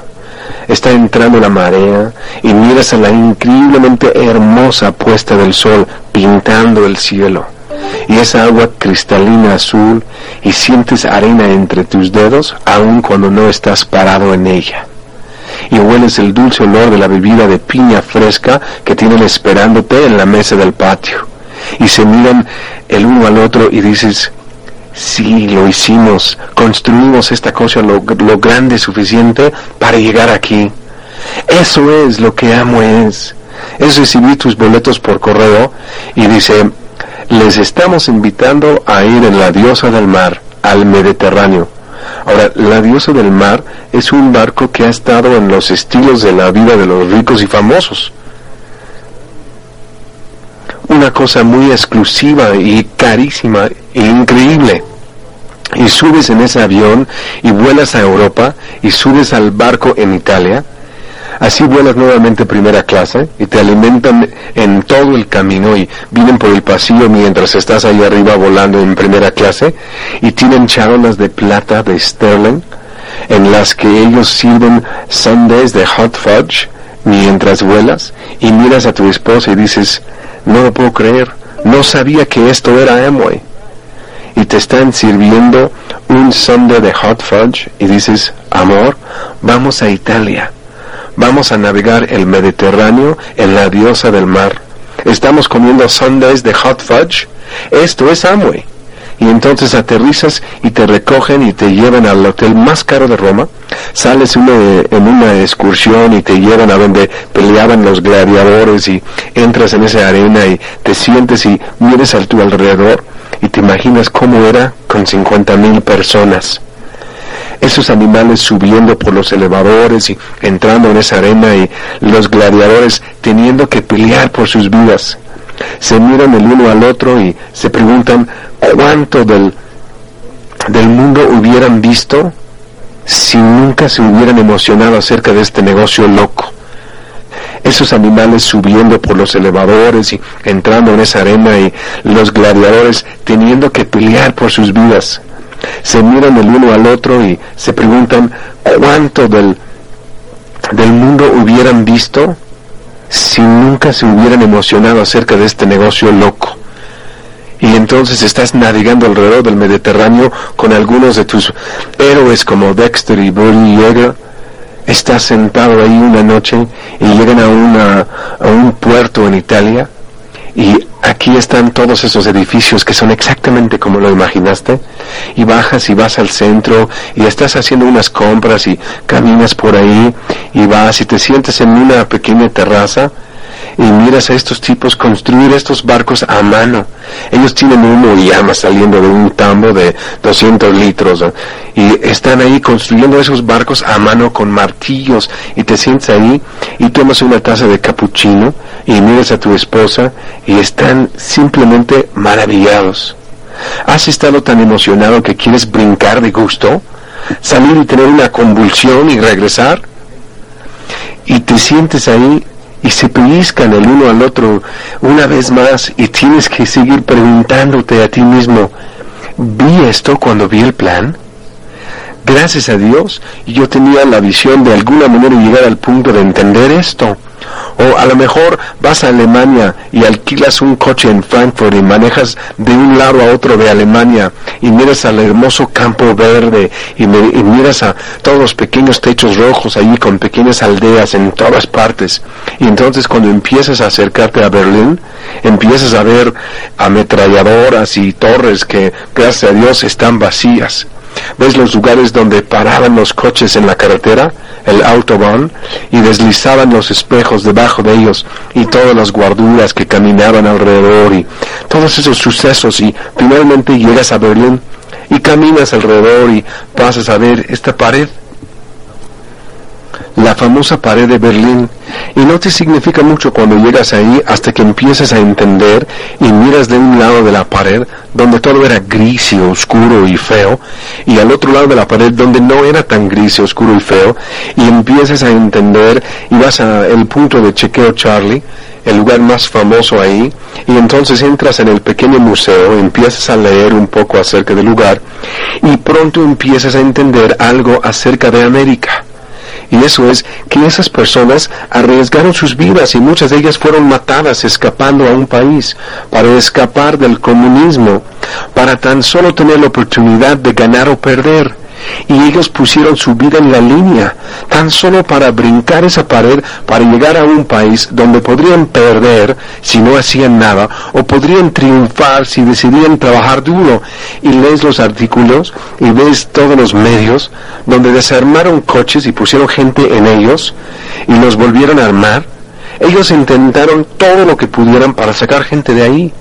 Está entrando la marea y miras a la increíblemente hermosa puesta del sol pintando el cielo. y esa agua cristalina azul y sientes arena entre tus dedos aun cuando no estás parado en ella. Y hueles el dulce olor de la bebida de piña fresca que tienen esperándote en la mesa del patio. Y se miran el uno al otro y dices, sí, lo hicimos, construimos esta cosa lo, lo grande suficiente para llegar aquí. Eso es lo que amo es. Es recibir tus boletos por correo y dice, les estamos invitando a ir en la diosa del mar, al Mediterráneo. Ahora, la diosa del mar es un barco que ha estado en los estilos de la vida de los ricos y famosos. Una cosa muy exclusiva y carísima e increíble. Y subes en ese avión y vuelas a Europa y subes al barco en Italia Así vuelas nuevamente primera clase y te alimentan en todo el camino y vienen por el pasillo mientras estás ahí arriba volando en primera clase y tienen charolas de plata de sterling en las que ellos sirven sundays de hot fudge mientras vuelas y miras a tu esposa y dices, no lo puedo creer, no sabía que esto era Amway. Y te están sirviendo un sundae de hot fudge y dices, amor, vamos a Italia Vamos a navegar el Mediterráneo en la diosa del mar. Estamos comiendo sundays de hot fudge. Esto es Amway. Y entonces aterrizas y te recogen y te llevan al hotel más caro de Roma. Sales en una excursión y te llevan a donde peleaban los gladiadores y entras en esa arena y te sientes y mires a tu alrededor y te imaginas cómo era con 50 mil personas esos animales subiendo por los elevadores y entrando en esa arena y los gladiadores teniendo que pelear por sus vidas. Se miran el uno al otro y se preguntan cuánto del, del mundo hubieran visto si nunca se hubieran emocionado acerca de este negocio loco. Esos animales subiendo por los elevadores y entrando en esa arena y los gladiadores teniendo que pelear por sus vidas se miran el uno al otro y se preguntan cuánto del, del mundo hubieran visto si nunca se hubieran emocionado acerca de este negocio loco. Y entonces estás navegando alrededor del Mediterráneo con algunos de tus héroes como Dexter y Bernie Yeager. Estás sentado ahí una noche y llegan a, una, a un puerto en Italia y aquí están todos esos edificios que son exactamente como lo imaginaste. Y bajas y vas al centro y estás haciendo unas compras y caminas por ahí y vas y te sientes en una pequeña terraza y miras a estos tipos construir estos barcos a mano. Ellos tienen humo y llama saliendo de un tambo de 200 litros y están ahí construyendo esos barcos a mano con martillos y te sientes ahí y tomas una taza de cappuccino y miras a tu esposa y están simplemente maravillados. ¿Has estado tan emocionado que quieres brincar de gusto? ¿Salir y tener una convulsión y regresar? Y te sientes ahí y se pellizcan el uno al otro una vez más y tienes que seguir preguntándote a ti mismo, ¿vi esto cuando vi el plan? Gracias a Dios, yo tenía la visión de alguna manera llegar al punto de entender esto. O a lo mejor vas a Alemania y alquilas un coche en Frankfurt y manejas de un lado a otro de Alemania y miras al hermoso campo verde y, miras a todos los pequeños techos rojos allí con pequeñas aldeas en todas partes. Y entonces cuando empiezas a acercarte a Berlín, empiezas a ver ametralladoras y torres que gracias a Dios están vacías ves los lugares donde paraban los coches en la carretera, el autobahn, y deslizaban los espejos debajo de ellos, y todas las guarduras que caminaban alrededor, y todos esos sucesos, y finalmente llegas a Berlín, y caminas alrededor y pasas a ver esta pared la famosa pared de Berlín, y no te significa mucho cuando llegas ahí hasta que empiezas a entender y miras de un lado de la pared donde todo era gris y oscuro y feo, y al otro lado de la pared donde no era tan gris y oscuro y feo, y empiezas a entender y vas al punto de chequeo Charlie, el lugar más famoso ahí, y entonces entras en el pequeño museo, empiezas a leer un poco acerca del lugar, y pronto empiezas a entender algo acerca de América Y eso es que esas personas arriesgaron sus vidas y muchas de ellas fueron matadas escapando a un país para escapar del comunismo, para tan solo tener la oportunidad de ganar o perder y ellos pusieron su vida en la línea, tan solo para brincar esa pared, para llegar a un país donde podrían perder si no hacían nada, o podrían triunfar si decidían trabajar duro. Y lees los artículos y ves todos los medios donde desarmaron coches y pusieron gente en ellos y los volvieron a armar. Ellos intentaron todo lo que pudieran para sacar gente de ahí.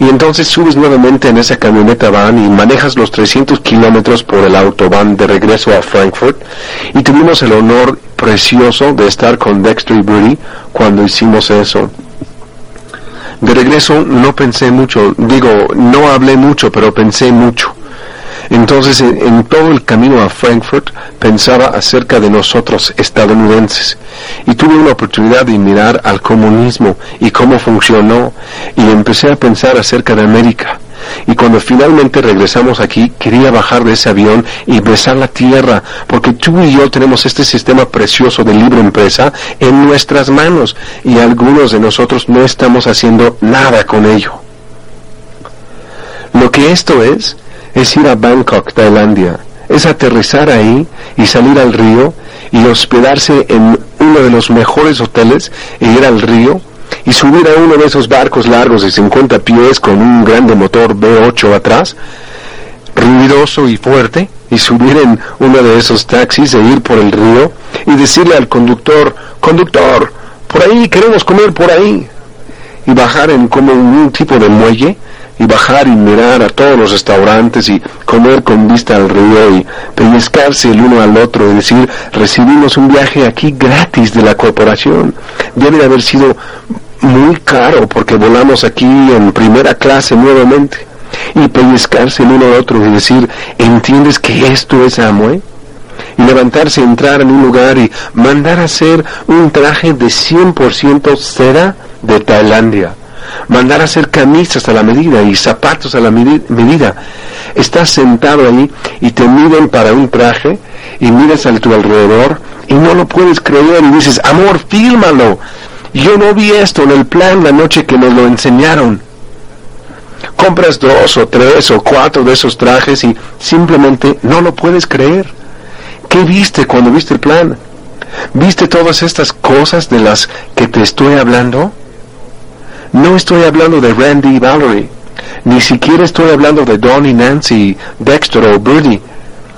Y entonces subes nuevamente en esa camioneta van y manejas los 300 kilómetros por el autobahn de regreso a Frankfurt. Y tuvimos el honor precioso de estar con Dexter y Brady cuando hicimos eso. De regreso no pensé mucho, digo, no hablé mucho, pero pensé mucho. Entonces, en, todo el camino a Frankfurt, pensaba acerca de nosotros estadounidenses. Y tuve una oportunidad de mirar al comunismo y cómo funcionó. Y empecé a pensar acerca de América. Y cuando finalmente regresamos aquí, quería bajar de ese avión y besar la tierra, porque tú y yo tenemos este sistema precioso de libre empresa en nuestras manos y algunos de nosotros no estamos haciendo nada con ello. Lo que esto es, es ir a Bangkok, Tailandia, es aterrizar ahí y salir al río y hospedarse en uno de los mejores hoteles e ir al río y subir a uno de esos barcos largos de 50 pies con un grande motor V8 atrás, ruidoso y fuerte, y subir en uno de esos taxis e ir por el río y decirle al conductor, conductor, por ahí, queremos comer por ahí, y bajar en como un tipo de muelle y bajar y mirar a todos los restaurantes y comer con vista al río y pellizcarse el uno al otro y decir, recibimos un viaje aquí gratis de la corporación. Debe de haber sido muy caro porque volamos aquí en primera clase nuevamente. Y pellizcarse el uno al otro y decir, ¿entiendes que esto es Amway? y levantarse, entrar en un lugar y mandar a hacer un traje de 100% seda de Tailandia mandar a hacer camisas a la medida y zapatos a la medida. Estás sentado ahí y te miden para un traje y miras a tu alrededor y no lo puedes creer y dices, amor, fílmalo. Yo no vi esto en el plan la noche que nos lo enseñaron. Compras dos o tres o cuatro de esos trajes y simplemente no lo puedes creer. ¿Qué viste cuando viste el plan? ¿Viste todas estas cosas de las que te estoy hablando? No estoy hablando de Randy y Valerie, ni siquiera estoy hablando de Donnie, Nancy, Dexter o Birdie,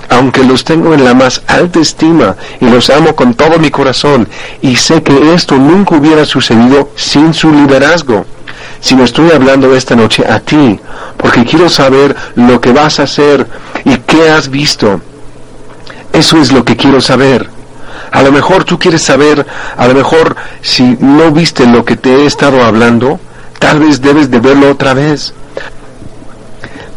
aunque los tengo en la más alta estima y los amo con todo mi corazón, y sé que esto nunca hubiera sucedido sin su liderazgo. Sino estoy hablando esta noche a ti, porque quiero saber lo que vas a hacer y qué has visto. Eso es lo que quiero saber. A lo mejor tú quieres saber, a lo mejor si no viste lo que te he estado hablando, Tal vez debes de verlo otra vez.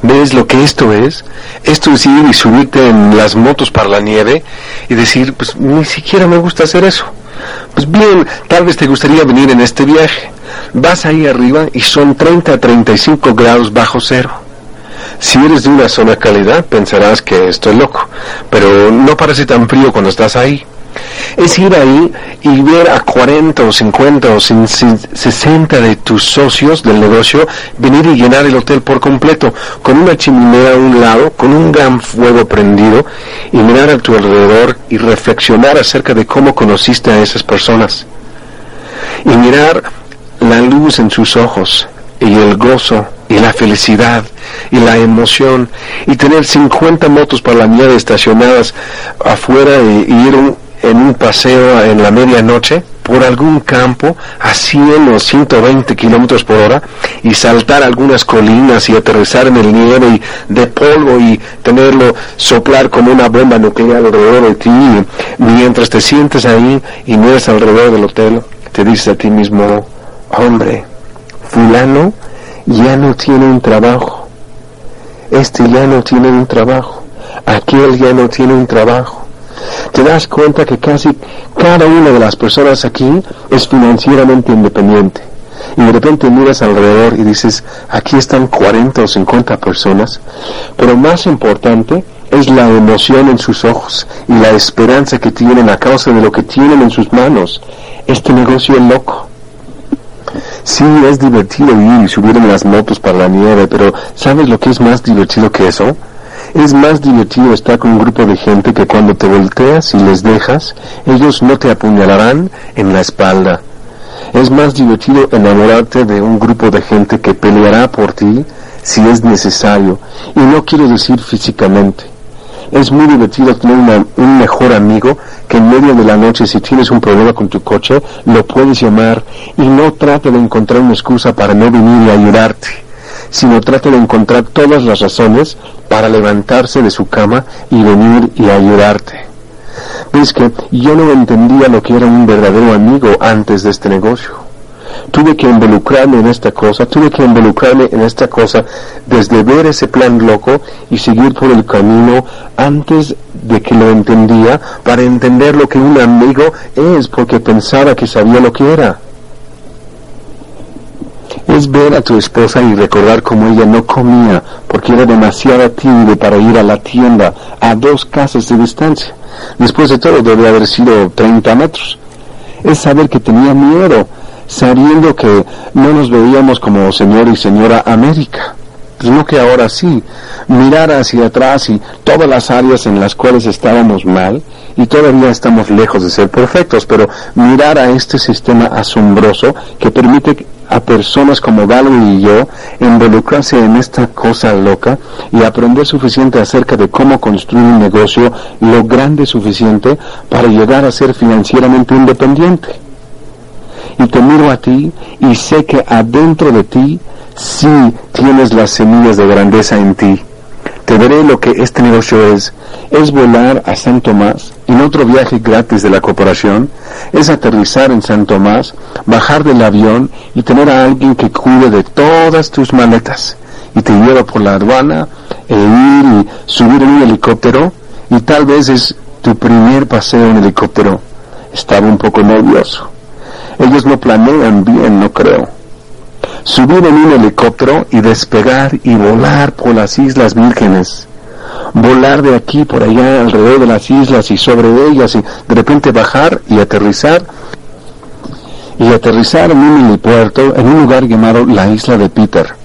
¿Ves lo que esto es? Esto es ir y subirte en las motos para la nieve y decir, pues ni siquiera me gusta hacer eso. Pues bien, tal vez te gustaría venir en este viaje. Vas ahí arriba y son 30 a 35 grados bajo cero. Si eres de una zona calidad, pensarás que estoy loco, pero no parece tan frío cuando estás ahí es ir ahí y ver a 40 o 50 o 60 de tus socios del negocio venir y llenar el hotel por completo, con una chimenea a un lado, con un gran fuego prendido, y mirar a tu alrededor y reflexionar acerca de cómo conociste a esas personas. Y mirar la luz en sus ojos y el gozo y la felicidad y la emoción y tener 50 motos para la nieve estacionadas afuera y, ir un, en un paseo en la medianoche por algún campo a 100 o 120 kilómetros por hora y saltar algunas colinas y aterrizar en el nieve y de polvo y tenerlo soplar como una bomba nuclear alrededor de ti. Mientras te sientes ahí y miras alrededor del hotel te dices a ti mismo hombre fulano ya no tiene un trabajo. Este ya no tiene un trabajo. Aquel ya no tiene un trabajo te das cuenta que casi cada una de las personas aquí es financieramente independiente. Y de repente miras alrededor y dices, aquí están 40 o 50 personas, pero más importante es la emoción en sus ojos y la esperanza que tienen a causa de lo que tienen en sus manos. Este negocio es loco. Sí, es divertido ir y subir en las motos para la nieve, pero ¿sabes lo que es más divertido que eso? Es más divertido estar con un grupo de gente que cuando te volteas y les dejas, ellos no te apuñalarán en la espalda. Es más divertido enamorarte de un grupo de gente que peleará por ti si es necesario, y no quiero decir físicamente. Es muy divertido tener un mejor amigo que en medio de la noche si tienes un problema con tu coche lo puedes llamar y no trate de encontrar una excusa para no venir y ayudarte, sino trate de encontrar todas las razones para levantarse de su cama y venir y ayudarte. Ves que yo no entendía lo que era un verdadero amigo antes de este negocio tuve que involucrarme en esta cosa, tuve que involucrarme en esta cosa desde ver ese plan loco y seguir por el camino antes de que lo entendía para entender lo que un amigo es porque pensaba que sabía lo que era. Es ver a tu esposa y recordar cómo ella no comía porque era demasiado tímida para ir a la tienda a dos casas de distancia. Después de todo debe haber sido 30 metros. Es saber que tenía miedo sabiendo que no nos veíamos como señor y señora América, sino que ahora sí, mirar hacia atrás y todas las áreas en las cuales estábamos mal, y todavía estamos lejos de ser perfectos, pero mirar a este sistema asombroso que permite a personas como Valerie y yo involucrarse en esta cosa loca y aprender suficiente acerca de cómo construir un negocio lo grande suficiente para llegar a ser financieramente independiente. Y te miro a ti y sé que adentro de ti sí tienes las semillas de grandeza en ti. Te veré lo que este negocio es. Es volar a San Tomás en otro viaje gratis de la corporación. Es aterrizar en San Tomás, bajar del avión y tener a alguien que cuide de todas tus maletas. Y te lleva por la aduana e ir y subir en un helicóptero. Y tal vez es tu primer paseo en helicóptero. Estaba un poco nervioso. Ellos no planean bien, no creo. Subir en un helicóptero y despegar y volar por las Islas Vírgenes. Volar de aquí por allá alrededor de las islas y sobre ellas y de repente bajar y aterrizar. Y aterrizar en un helipuerto en un lugar llamado la isla de Peter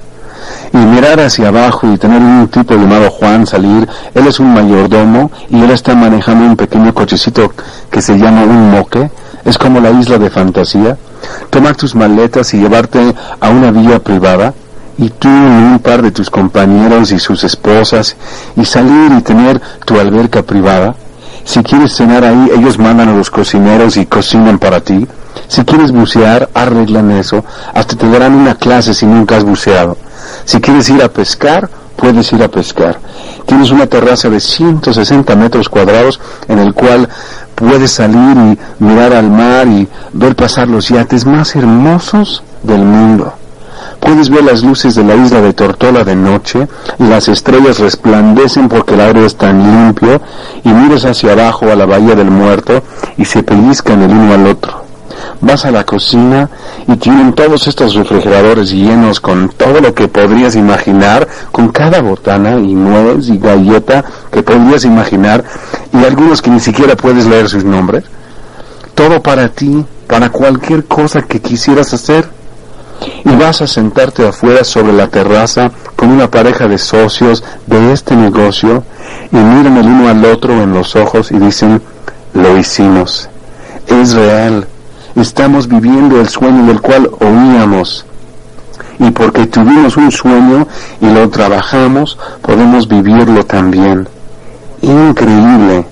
y mirar hacia abajo y tener un tipo llamado Juan salir, él es un mayordomo y él está manejando un pequeño cochecito que se llama un moque es como la isla de fantasía. Tomar tus maletas y llevarte a una vía privada y tú y un par de tus compañeros y sus esposas y salir y tener tu alberca privada. Si quieres cenar ahí, ellos mandan a los cocineros y cocinan para ti. Si quieres bucear, arreglan eso. Hasta te darán una clase si nunca has buceado. Si quieres ir a pescar, puedes ir a pescar. Tienes una terraza de 160 metros cuadrados en el cual puedes salir y mirar al mar y ver pasar los yates más hermosos del mundo. Puedes ver las luces de la isla de Tortola de noche las estrellas resplandecen porque el aire es tan limpio y miras hacia abajo a la bahía del muerto y se pellizcan el uno al otro vas a la cocina y tienen todos estos refrigeradores llenos con todo lo que podrías imaginar, con cada botana y nuez y galleta que podrías imaginar y algunos que ni siquiera puedes leer sus nombres. Todo para ti, para cualquier cosa que quisieras hacer. Y vas a sentarte afuera sobre la terraza con una pareja de socios de este negocio y miran el uno al otro en los ojos y dicen, lo hicimos. Es real estamos viviendo el sueño del cual oíamos. Y porque tuvimos un sueño y lo trabajamos, podemos vivirlo también. Increíble.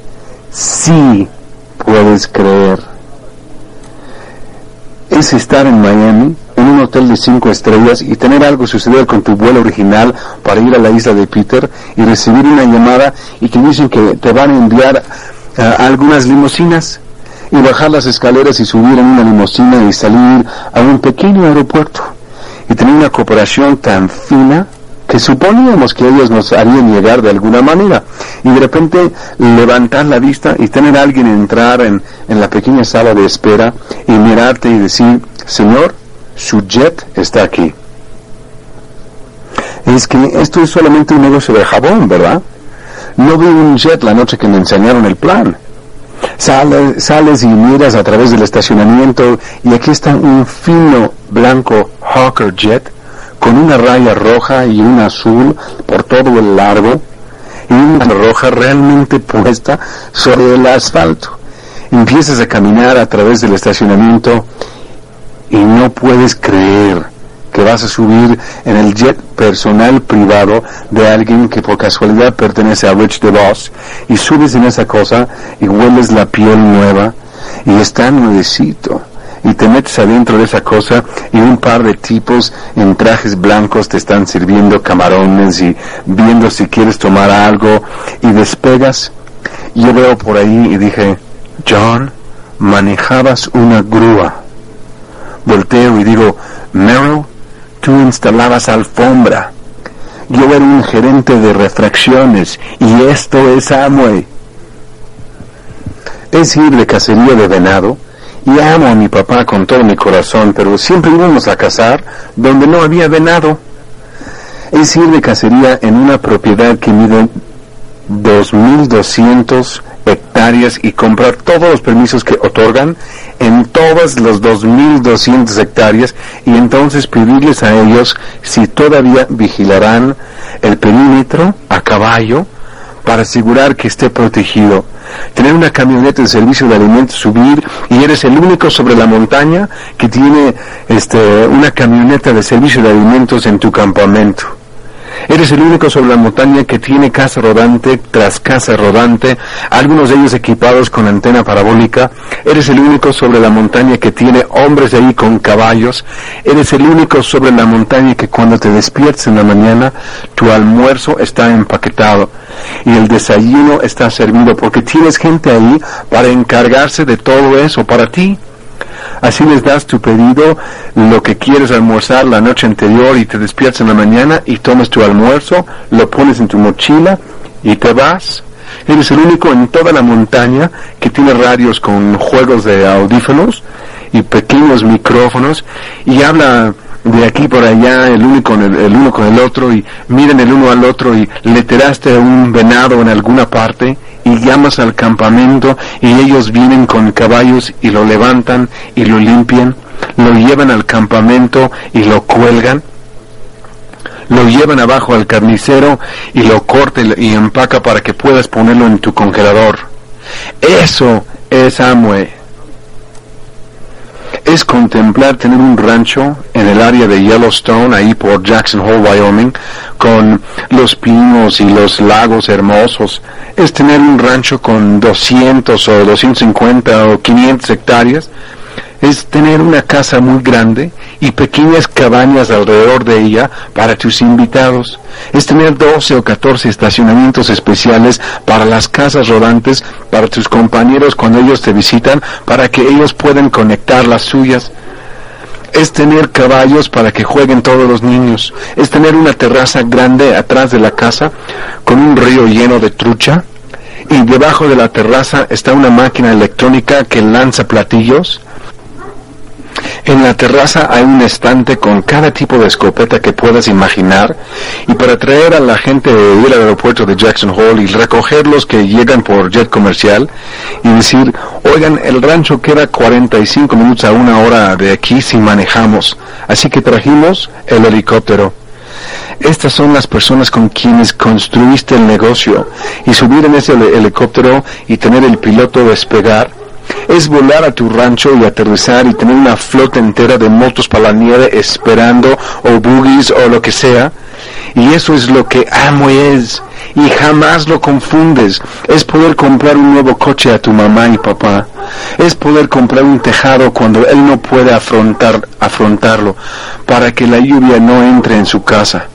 Sí puedes creer. Es estar en Miami, en un hotel de cinco estrellas y tener algo suceder con tu vuelo original para ir a la isla de Peter y recibir una llamada y que dicen que te van a enviar eh, algunas limusinas y bajar las escaleras y subir en una limusina y salir a un pequeño aeropuerto y tener una cooperación tan fina que suponíamos que ellos nos harían llegar de alguna manera y de repente levantar la vista y tener a alguien entrar en, en la pequeña sala de espera y mirarte y decir, Señor, su jet está aquí. Es que esto es solamente un negocio de jabón, ¿verdad? No vi un jet la noche que me enseñaron el plan. Sales y miras a través del estacionamiento y aquí está un fino blanco Hawker Jet con una raya roja y una azul por todo el largo y una roja realmente puesta sobre el asfalto. Empiezas a caminar a través del estacionamiento y no puedes creer que vas a subir en el jet personal privado de alguien que por casualidad pertenece a Rich DeVos y subes en esa cosa y hueles la piel nueva y está nuevecito y te metes adentro de esa cosa y un par de tipos en trajes blancos te están sirviendo camarones y viendo si quieres tomar algo y despegas. Yo veo por ahí y dije, John, manejabas una grúa. Volteo y digo, Merrill, tú instalabas alfombra. Yo era un gerente de refracciones y esto es Amway. Es ir de cacería de venado y amo a mi papá con todo mi corazón, pero siempre íbamos a cazar donde no había venado. Es ir de cacería en una propiedad que mide 2.200 hectáreas y comprar todos los permisos que otorgan en todas las 2.200 hectáreas y entonces pedirles a ellos si todavía vigilarán el perímetro a caballo para asegurar que esté protegido. Tener una camioneta de servicio de alimentos, subir y eres el único sobre la montaña que tiene este, una camioneta de servicio de alimentos en tu campamento. Eres el único sobre la montaña que tiene casa rodante tras casa rodante, algunos de ellos equipados con antena parabólica. Eres el único sobre la montaña que tiene hombres ahí con caballos. Eres el único sobre la montaña que cuando te despiertes en la mañana, tu almuerzo está empaquetado y el desayuno está servido porque tienes gente ahí para encargarse de todo eso para ti. Así les das tu pedido, lo que quieres almorzar la noche anterior y te despiertas en la mañana y tomas tu almuerzo, lo pones en tu mochila y te vas. Eres el único en toda la montaña que tiene radios con juegos de audífonos y pequeños micrófonos y habla de aquí por allá el uno con el, otro y miren el uno al otro y le tiraste un venado en alguna parte y llamas al campamento y ellos vienen con caballos y lo levantan y lo limpian, lo llevan al campamento y lo cuelgan, lo llevan abajo al carnicero y lo corta y empaca para que puedas ponerlo en tu congelador. Eso es Amway es contemplar tener un rancho en el área de Yellowstone, ahí por Jackson Hole, Wyoming, con los pinos y los lagos hermosos. Es tener un rancho con 200 o 250 o 500 hectáreas es tener una casa muy grande y pequeñas cabañas alrededor de ella para tus invitados. Es tener 12 o 14 estacionamientos especiales para las casas rodantes para tus compañeros cuando ellos te visitan para que ellos puedan conectar las suyas. Es tener caballos para que jueguen todos los niños. Es tener una terraza grande atrás de la casa con un río lleno de trucha y debajo de la terraza está una máquina electrónica que lanza platillos en la terraza hay un estante con cada tipo de escopeta que puedas imaginar y para traer a la gente de ir al aeropuerto de Jackson Hole y recoger los que llegan por jet comercial y decir, oigan, el rancho queda 45 minutos a una hora de aquí si manejamos, así que trajimos el helicóptero. Estas son las personas con quienes construiste el negocio y subir en ese helicóptero y tener el piloto despegar es volar a tu rancho y aterrizar y tener una flota entera de motos para la nieve esperando o buggies o lo que sea. Y eso es lo que amo es. Y jamás lo confundes. Es poder comprar un nuevo coche a tu mamá y papá. Es poder comprar un tejado cuando él no puede afrontar, afrontarlo para que la lluvia no entre en su casa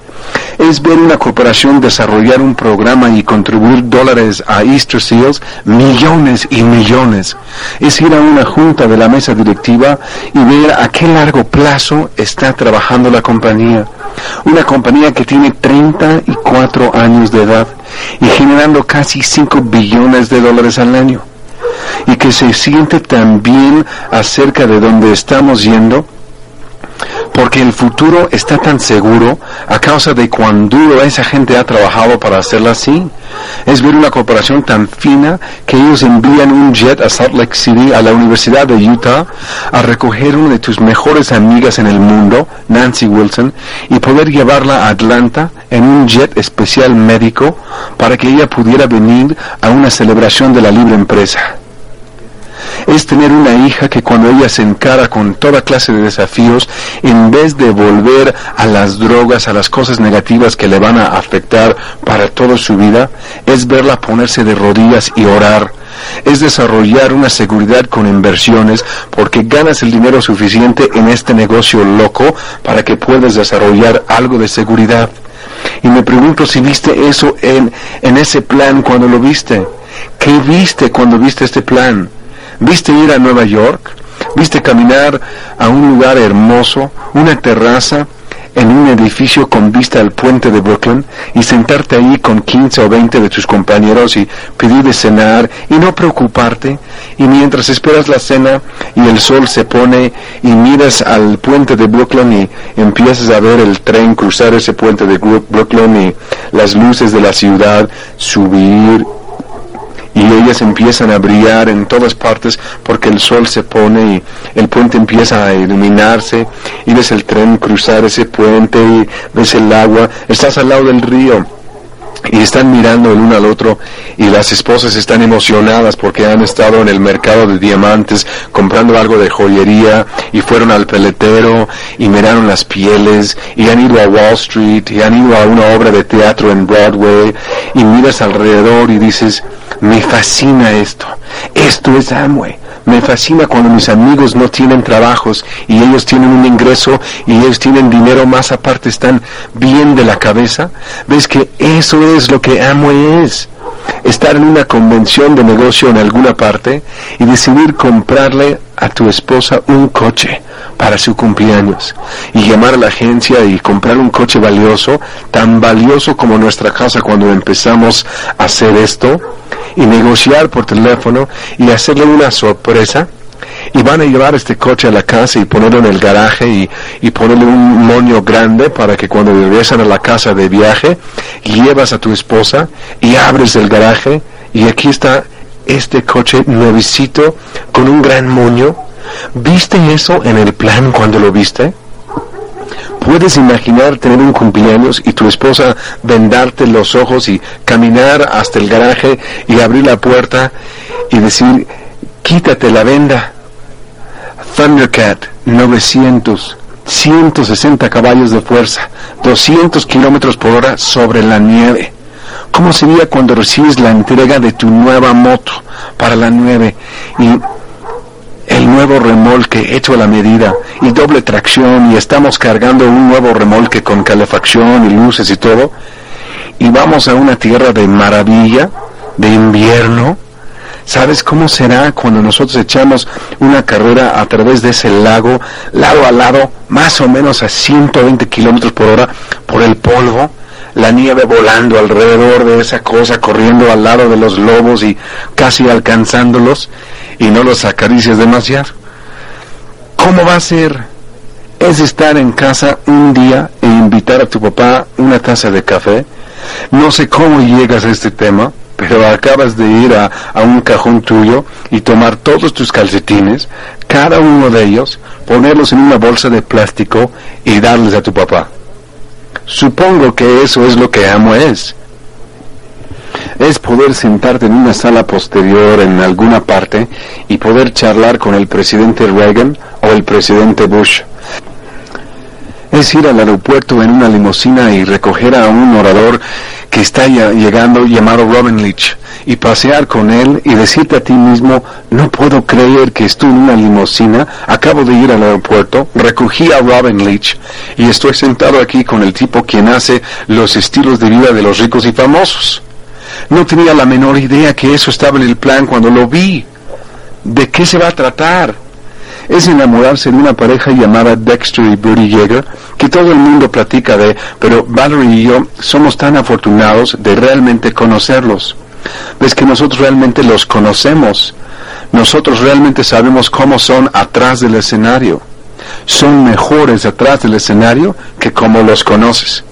es ver una corporación desarrollar un programa y contribuir dólares a Easter Seals, millones y millones. Es ir a una junta de la mesa directiva y ver a qué largo plazo está trabajando la compañía. Una compañía que tiene 34 años de edad y generando casi 5 billones de dólares al año. Y que se siente tan bien acerca de dónde estamos yendo porque el futuro está tan seguro a causa de cuán duro esa gente ha trabajado para hacerlo así. Es ver una corporación tan fina que ellos envían un jet a Salt Lake City, a la Universidad de Utah, a recoger una de tus mejores amigas en el mundo, Nancy Wilson, y poder llevarla a Atlanta en un jet especial médico para que ella pudiera venir a una celebración de la libre empresa es tener una hija que cuando ella se encara con toda clase de desafíos, en vez de volver a las drogas, a las cosas negativas que le van a afectar para toda su vida, es verla ponerse de rodillas y orar. Es desarrollar una seguridad con inversiones porque ganas el dinero suficiente en este negocio loco para que puedas desarrollar algo de seguridad. Y me pregunto si viste eso en, en ese plan cuando lo viste. ¿Qué viste cuando viste este plan? ¿Viste ir a Nueva York? ¿Viste caminar a un lugar hermoso, una terraza en un edificio con vista al puente de Brooklyn y sentarte ahí con 15 o 20 de tus compañeros y pedir de cenar y no preocuparte y mientras esperas la cena y el sol se pone y miras al puente de Brooklyn y empiezas a ver el tren cruzar ese puente de Brooklyn y las luces de la ciudad subir y ellas empiezan a brillar en todas partes porque el sol se pone y el puente empieza a iluminarse y ves el tren cruzar ese puente y ves el agua, estás al lado del río y están mirando el uno al otro y las esposas están emocionadas porque han estado en el mercado de diamantes comprando algo de joyería y fueron al peletero y miraron las pieles y han ido a Wall Street y han ido a una obra de teatro en Broadway y miras alrededor y dices, me fascina esto, esto es Amway. Me fascina cuando mis amigos no tienen trabajos y ellos tienen un ingreso y ellos tienen dinero más aparte, están bien de la cabeza. Ves que eso es lo que amo es. Estar en una convención de negocio en alguna parte y decidir comprarle a tu esposa un coche para su cumpleaños y llamar a la agencia y comprar un coche valioso, tan valioso como nuestra casa cuando empezamos a hacer esto y negociar por teléfono y hacerle una sorpresa y van a llevar este coche a la casa y ponerlo en el garaje y, y ponerle un moño grande para que cuando regresan a la casa de viaje llevas a tu esposa y abres el garaje y aquí está este coche nuevecito con un gran moño. ¿Viste eso en el plan cuando lo viste? ¿Puedes imaginar tener un cumpleaños y tu esposa vendarte los ojos y caminar hasta el garaje y abrir la puerta y decir, quítate la venda? Thundercat 900, 160 caballos de fuerza, 200 kilómetros por hora sobre la nieve. ¿Cómo sería cuando recibes la entrega de tu nueva moto para la nieve y el nuevo remolque hecho a la medida y doble tracción y estamos cargando un nuevo remolque con calefacción y luces y todo y vamos a una tierra de maravilla, de invierno. ¿Sabes cómo será cuando nosotros echamos una carrera a través de ese lago, lado a lado, más o menos a 120 kilómetros por hora, por el polvo? La nieve volando alrededor de esa cosa, corriendo al lado de los lobos y casi alcanzándolos, y no los acaricias demasiado. ¿Cómo va a ser? Es estar en casa un día e invitar a tu papá una taza de café. No sé cómo llegas a este tema, pero acabas de ir a, a, un cajón tuyo y tomar todos tus calcetines, cada uno de ellos, ponerlos en una bolsa de plástico y darles a tu papá. Supongo que eso es lo que amo es. Es poder sentarte en una sala posterior en alguna parte y poder charlar con el presidente Reagan o el presidente Bush. Es ir al aeropuerto en una limusina y recoger a un orador que está llegando llamado Robin Leach y pasear con él y decirte a ti mismo, no puedo creer que estoy en una limusina, acabo de ir al aeropuerto, recogí a Robin Leach y estoy sentado aquí con el tipo quien hace los estilos de vida de los ricos y famosos. No tenía la menor idea que eso estaba en el plan cuando lo vi. ¿De qué se va a tratar? Es enamorarse de una pareja llamada Dexter y Brody Yeager, que todo el mundo platica de, pero Valerie y yo somos tan afortunados de realmente conocerlos. Ves que nosotros realmente los conocemos. Nosotros realmente sabemos cómo son atrás del escenario. son mejores atrás del escenario que como los conoces.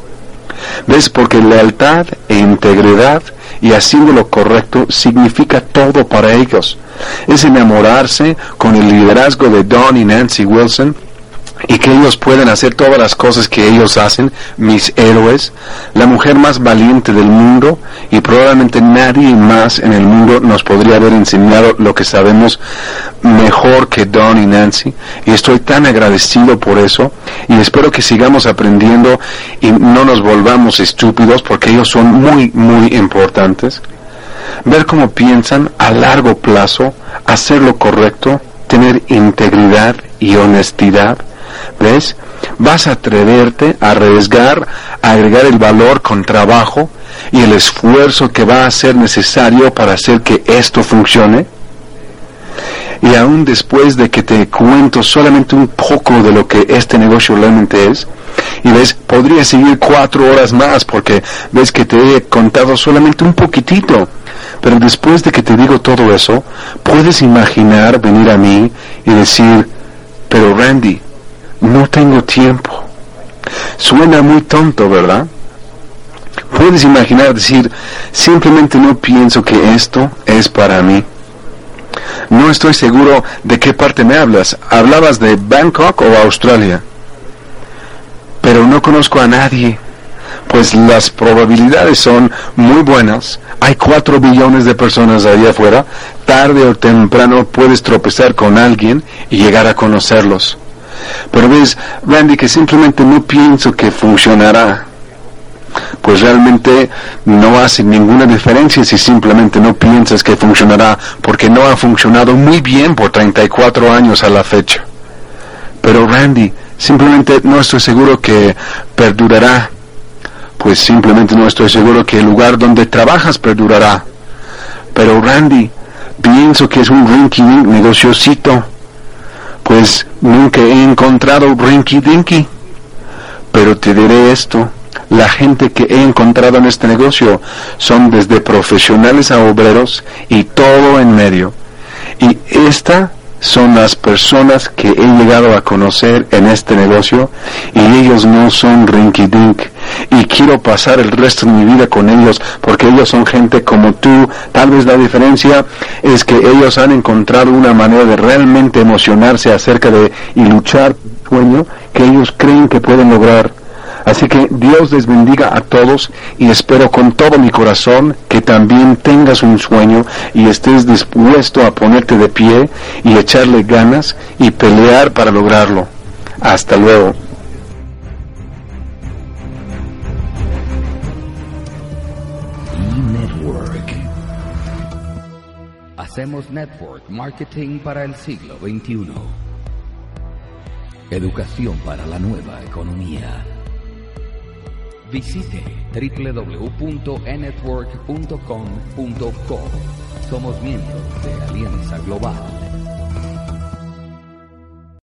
¿Ves? Porque lealtad e integridad y haciendo lo correcto significa todo para ellos. Es enamorarse con el liderazgo de Don y Nancy Wilson y que ellos pueden hacer todas las cosas que ellos hacen, mis héroes, la mujer más valiente del mundo y probablemente nadie más en el mundo nos podría haber enseñado lo que sabemos mejor que Don y Nancy y estoy tan agradecido por eso y espero que sigamos aprendiendo y no nos volvamos estúpidos porque ellos son muy muy importantes. Ver cómo piensan a largo plazo, hacer lo correcto, tener integridad y honestidad ¿Ves? Vas a atreverte a arriesgar, a agregar el valor con trabajo y el esfuerzo que va a ser necesario para hacer que esto funcione. Y aún después de que te cuento solamente un poco de lo que este negocio realmente es, y ves, podría seguir cuatro horas más porque ves que te he contado solamente un poquitito. Pero después de que te digo todo eso, puedes imaginar venir a mí y decir, pero Randy, no tengo tiempo. Suena muy tonto, ¿verdad? Puedes imaginar decir, simplemente no pienso que esto es para mí. No estoy seguro de qué parte me hablas. ¿Hablabas de Bangkok o Australia? Pero no conozco a nadie. Pues las probabilidades son muy buenas. Hay cuatro billones de personas allá afuera. Tarde o temprano puedes tropezar con alguien y llegar a conocerlos. Pero ves, Randy, que simplemente no pienso que funcionará. Pues realmente no hace ninguna diferencia si simplemente no piensas que funcionará, porque no ha funcionado muy bien por 34 años a la fecha. Pero Randy, simplemente no estoy seguro que perdurará. Pues simplemente no estoy seguro que el lugar donde trabajas perdurará. Pero Randy, pienso que es un rinky negociosito pues nunca he encontrado Rinky Dinky. Pero te diré esto, la gente que he encontrado en este negocio son desde profesionales a obreros y todo en medio. Y esta son las personas que he llegado a conocer en este negocio y ellos no son rinky dink y quiero pasar el resto de mi vida con ellos porque ellos son gente como tú. Tal vez la diferencia es que ellos han encontrado una manera de realmente emocionarse acerca de y luchar sueño que ellos creen que pueden lograr Así que Dios les bendiga a todos y espero con todo mi corazón que también tengas un sueño y estés dispuesto a ponerte de pie y echarle ganas y pelear para lograrlo. Hasta luego. network Hacemos network marketing para el siglo XXI. Educación para la nueva economía. Visite www.enetwork.com.co. Somos miembros de Alianza Global.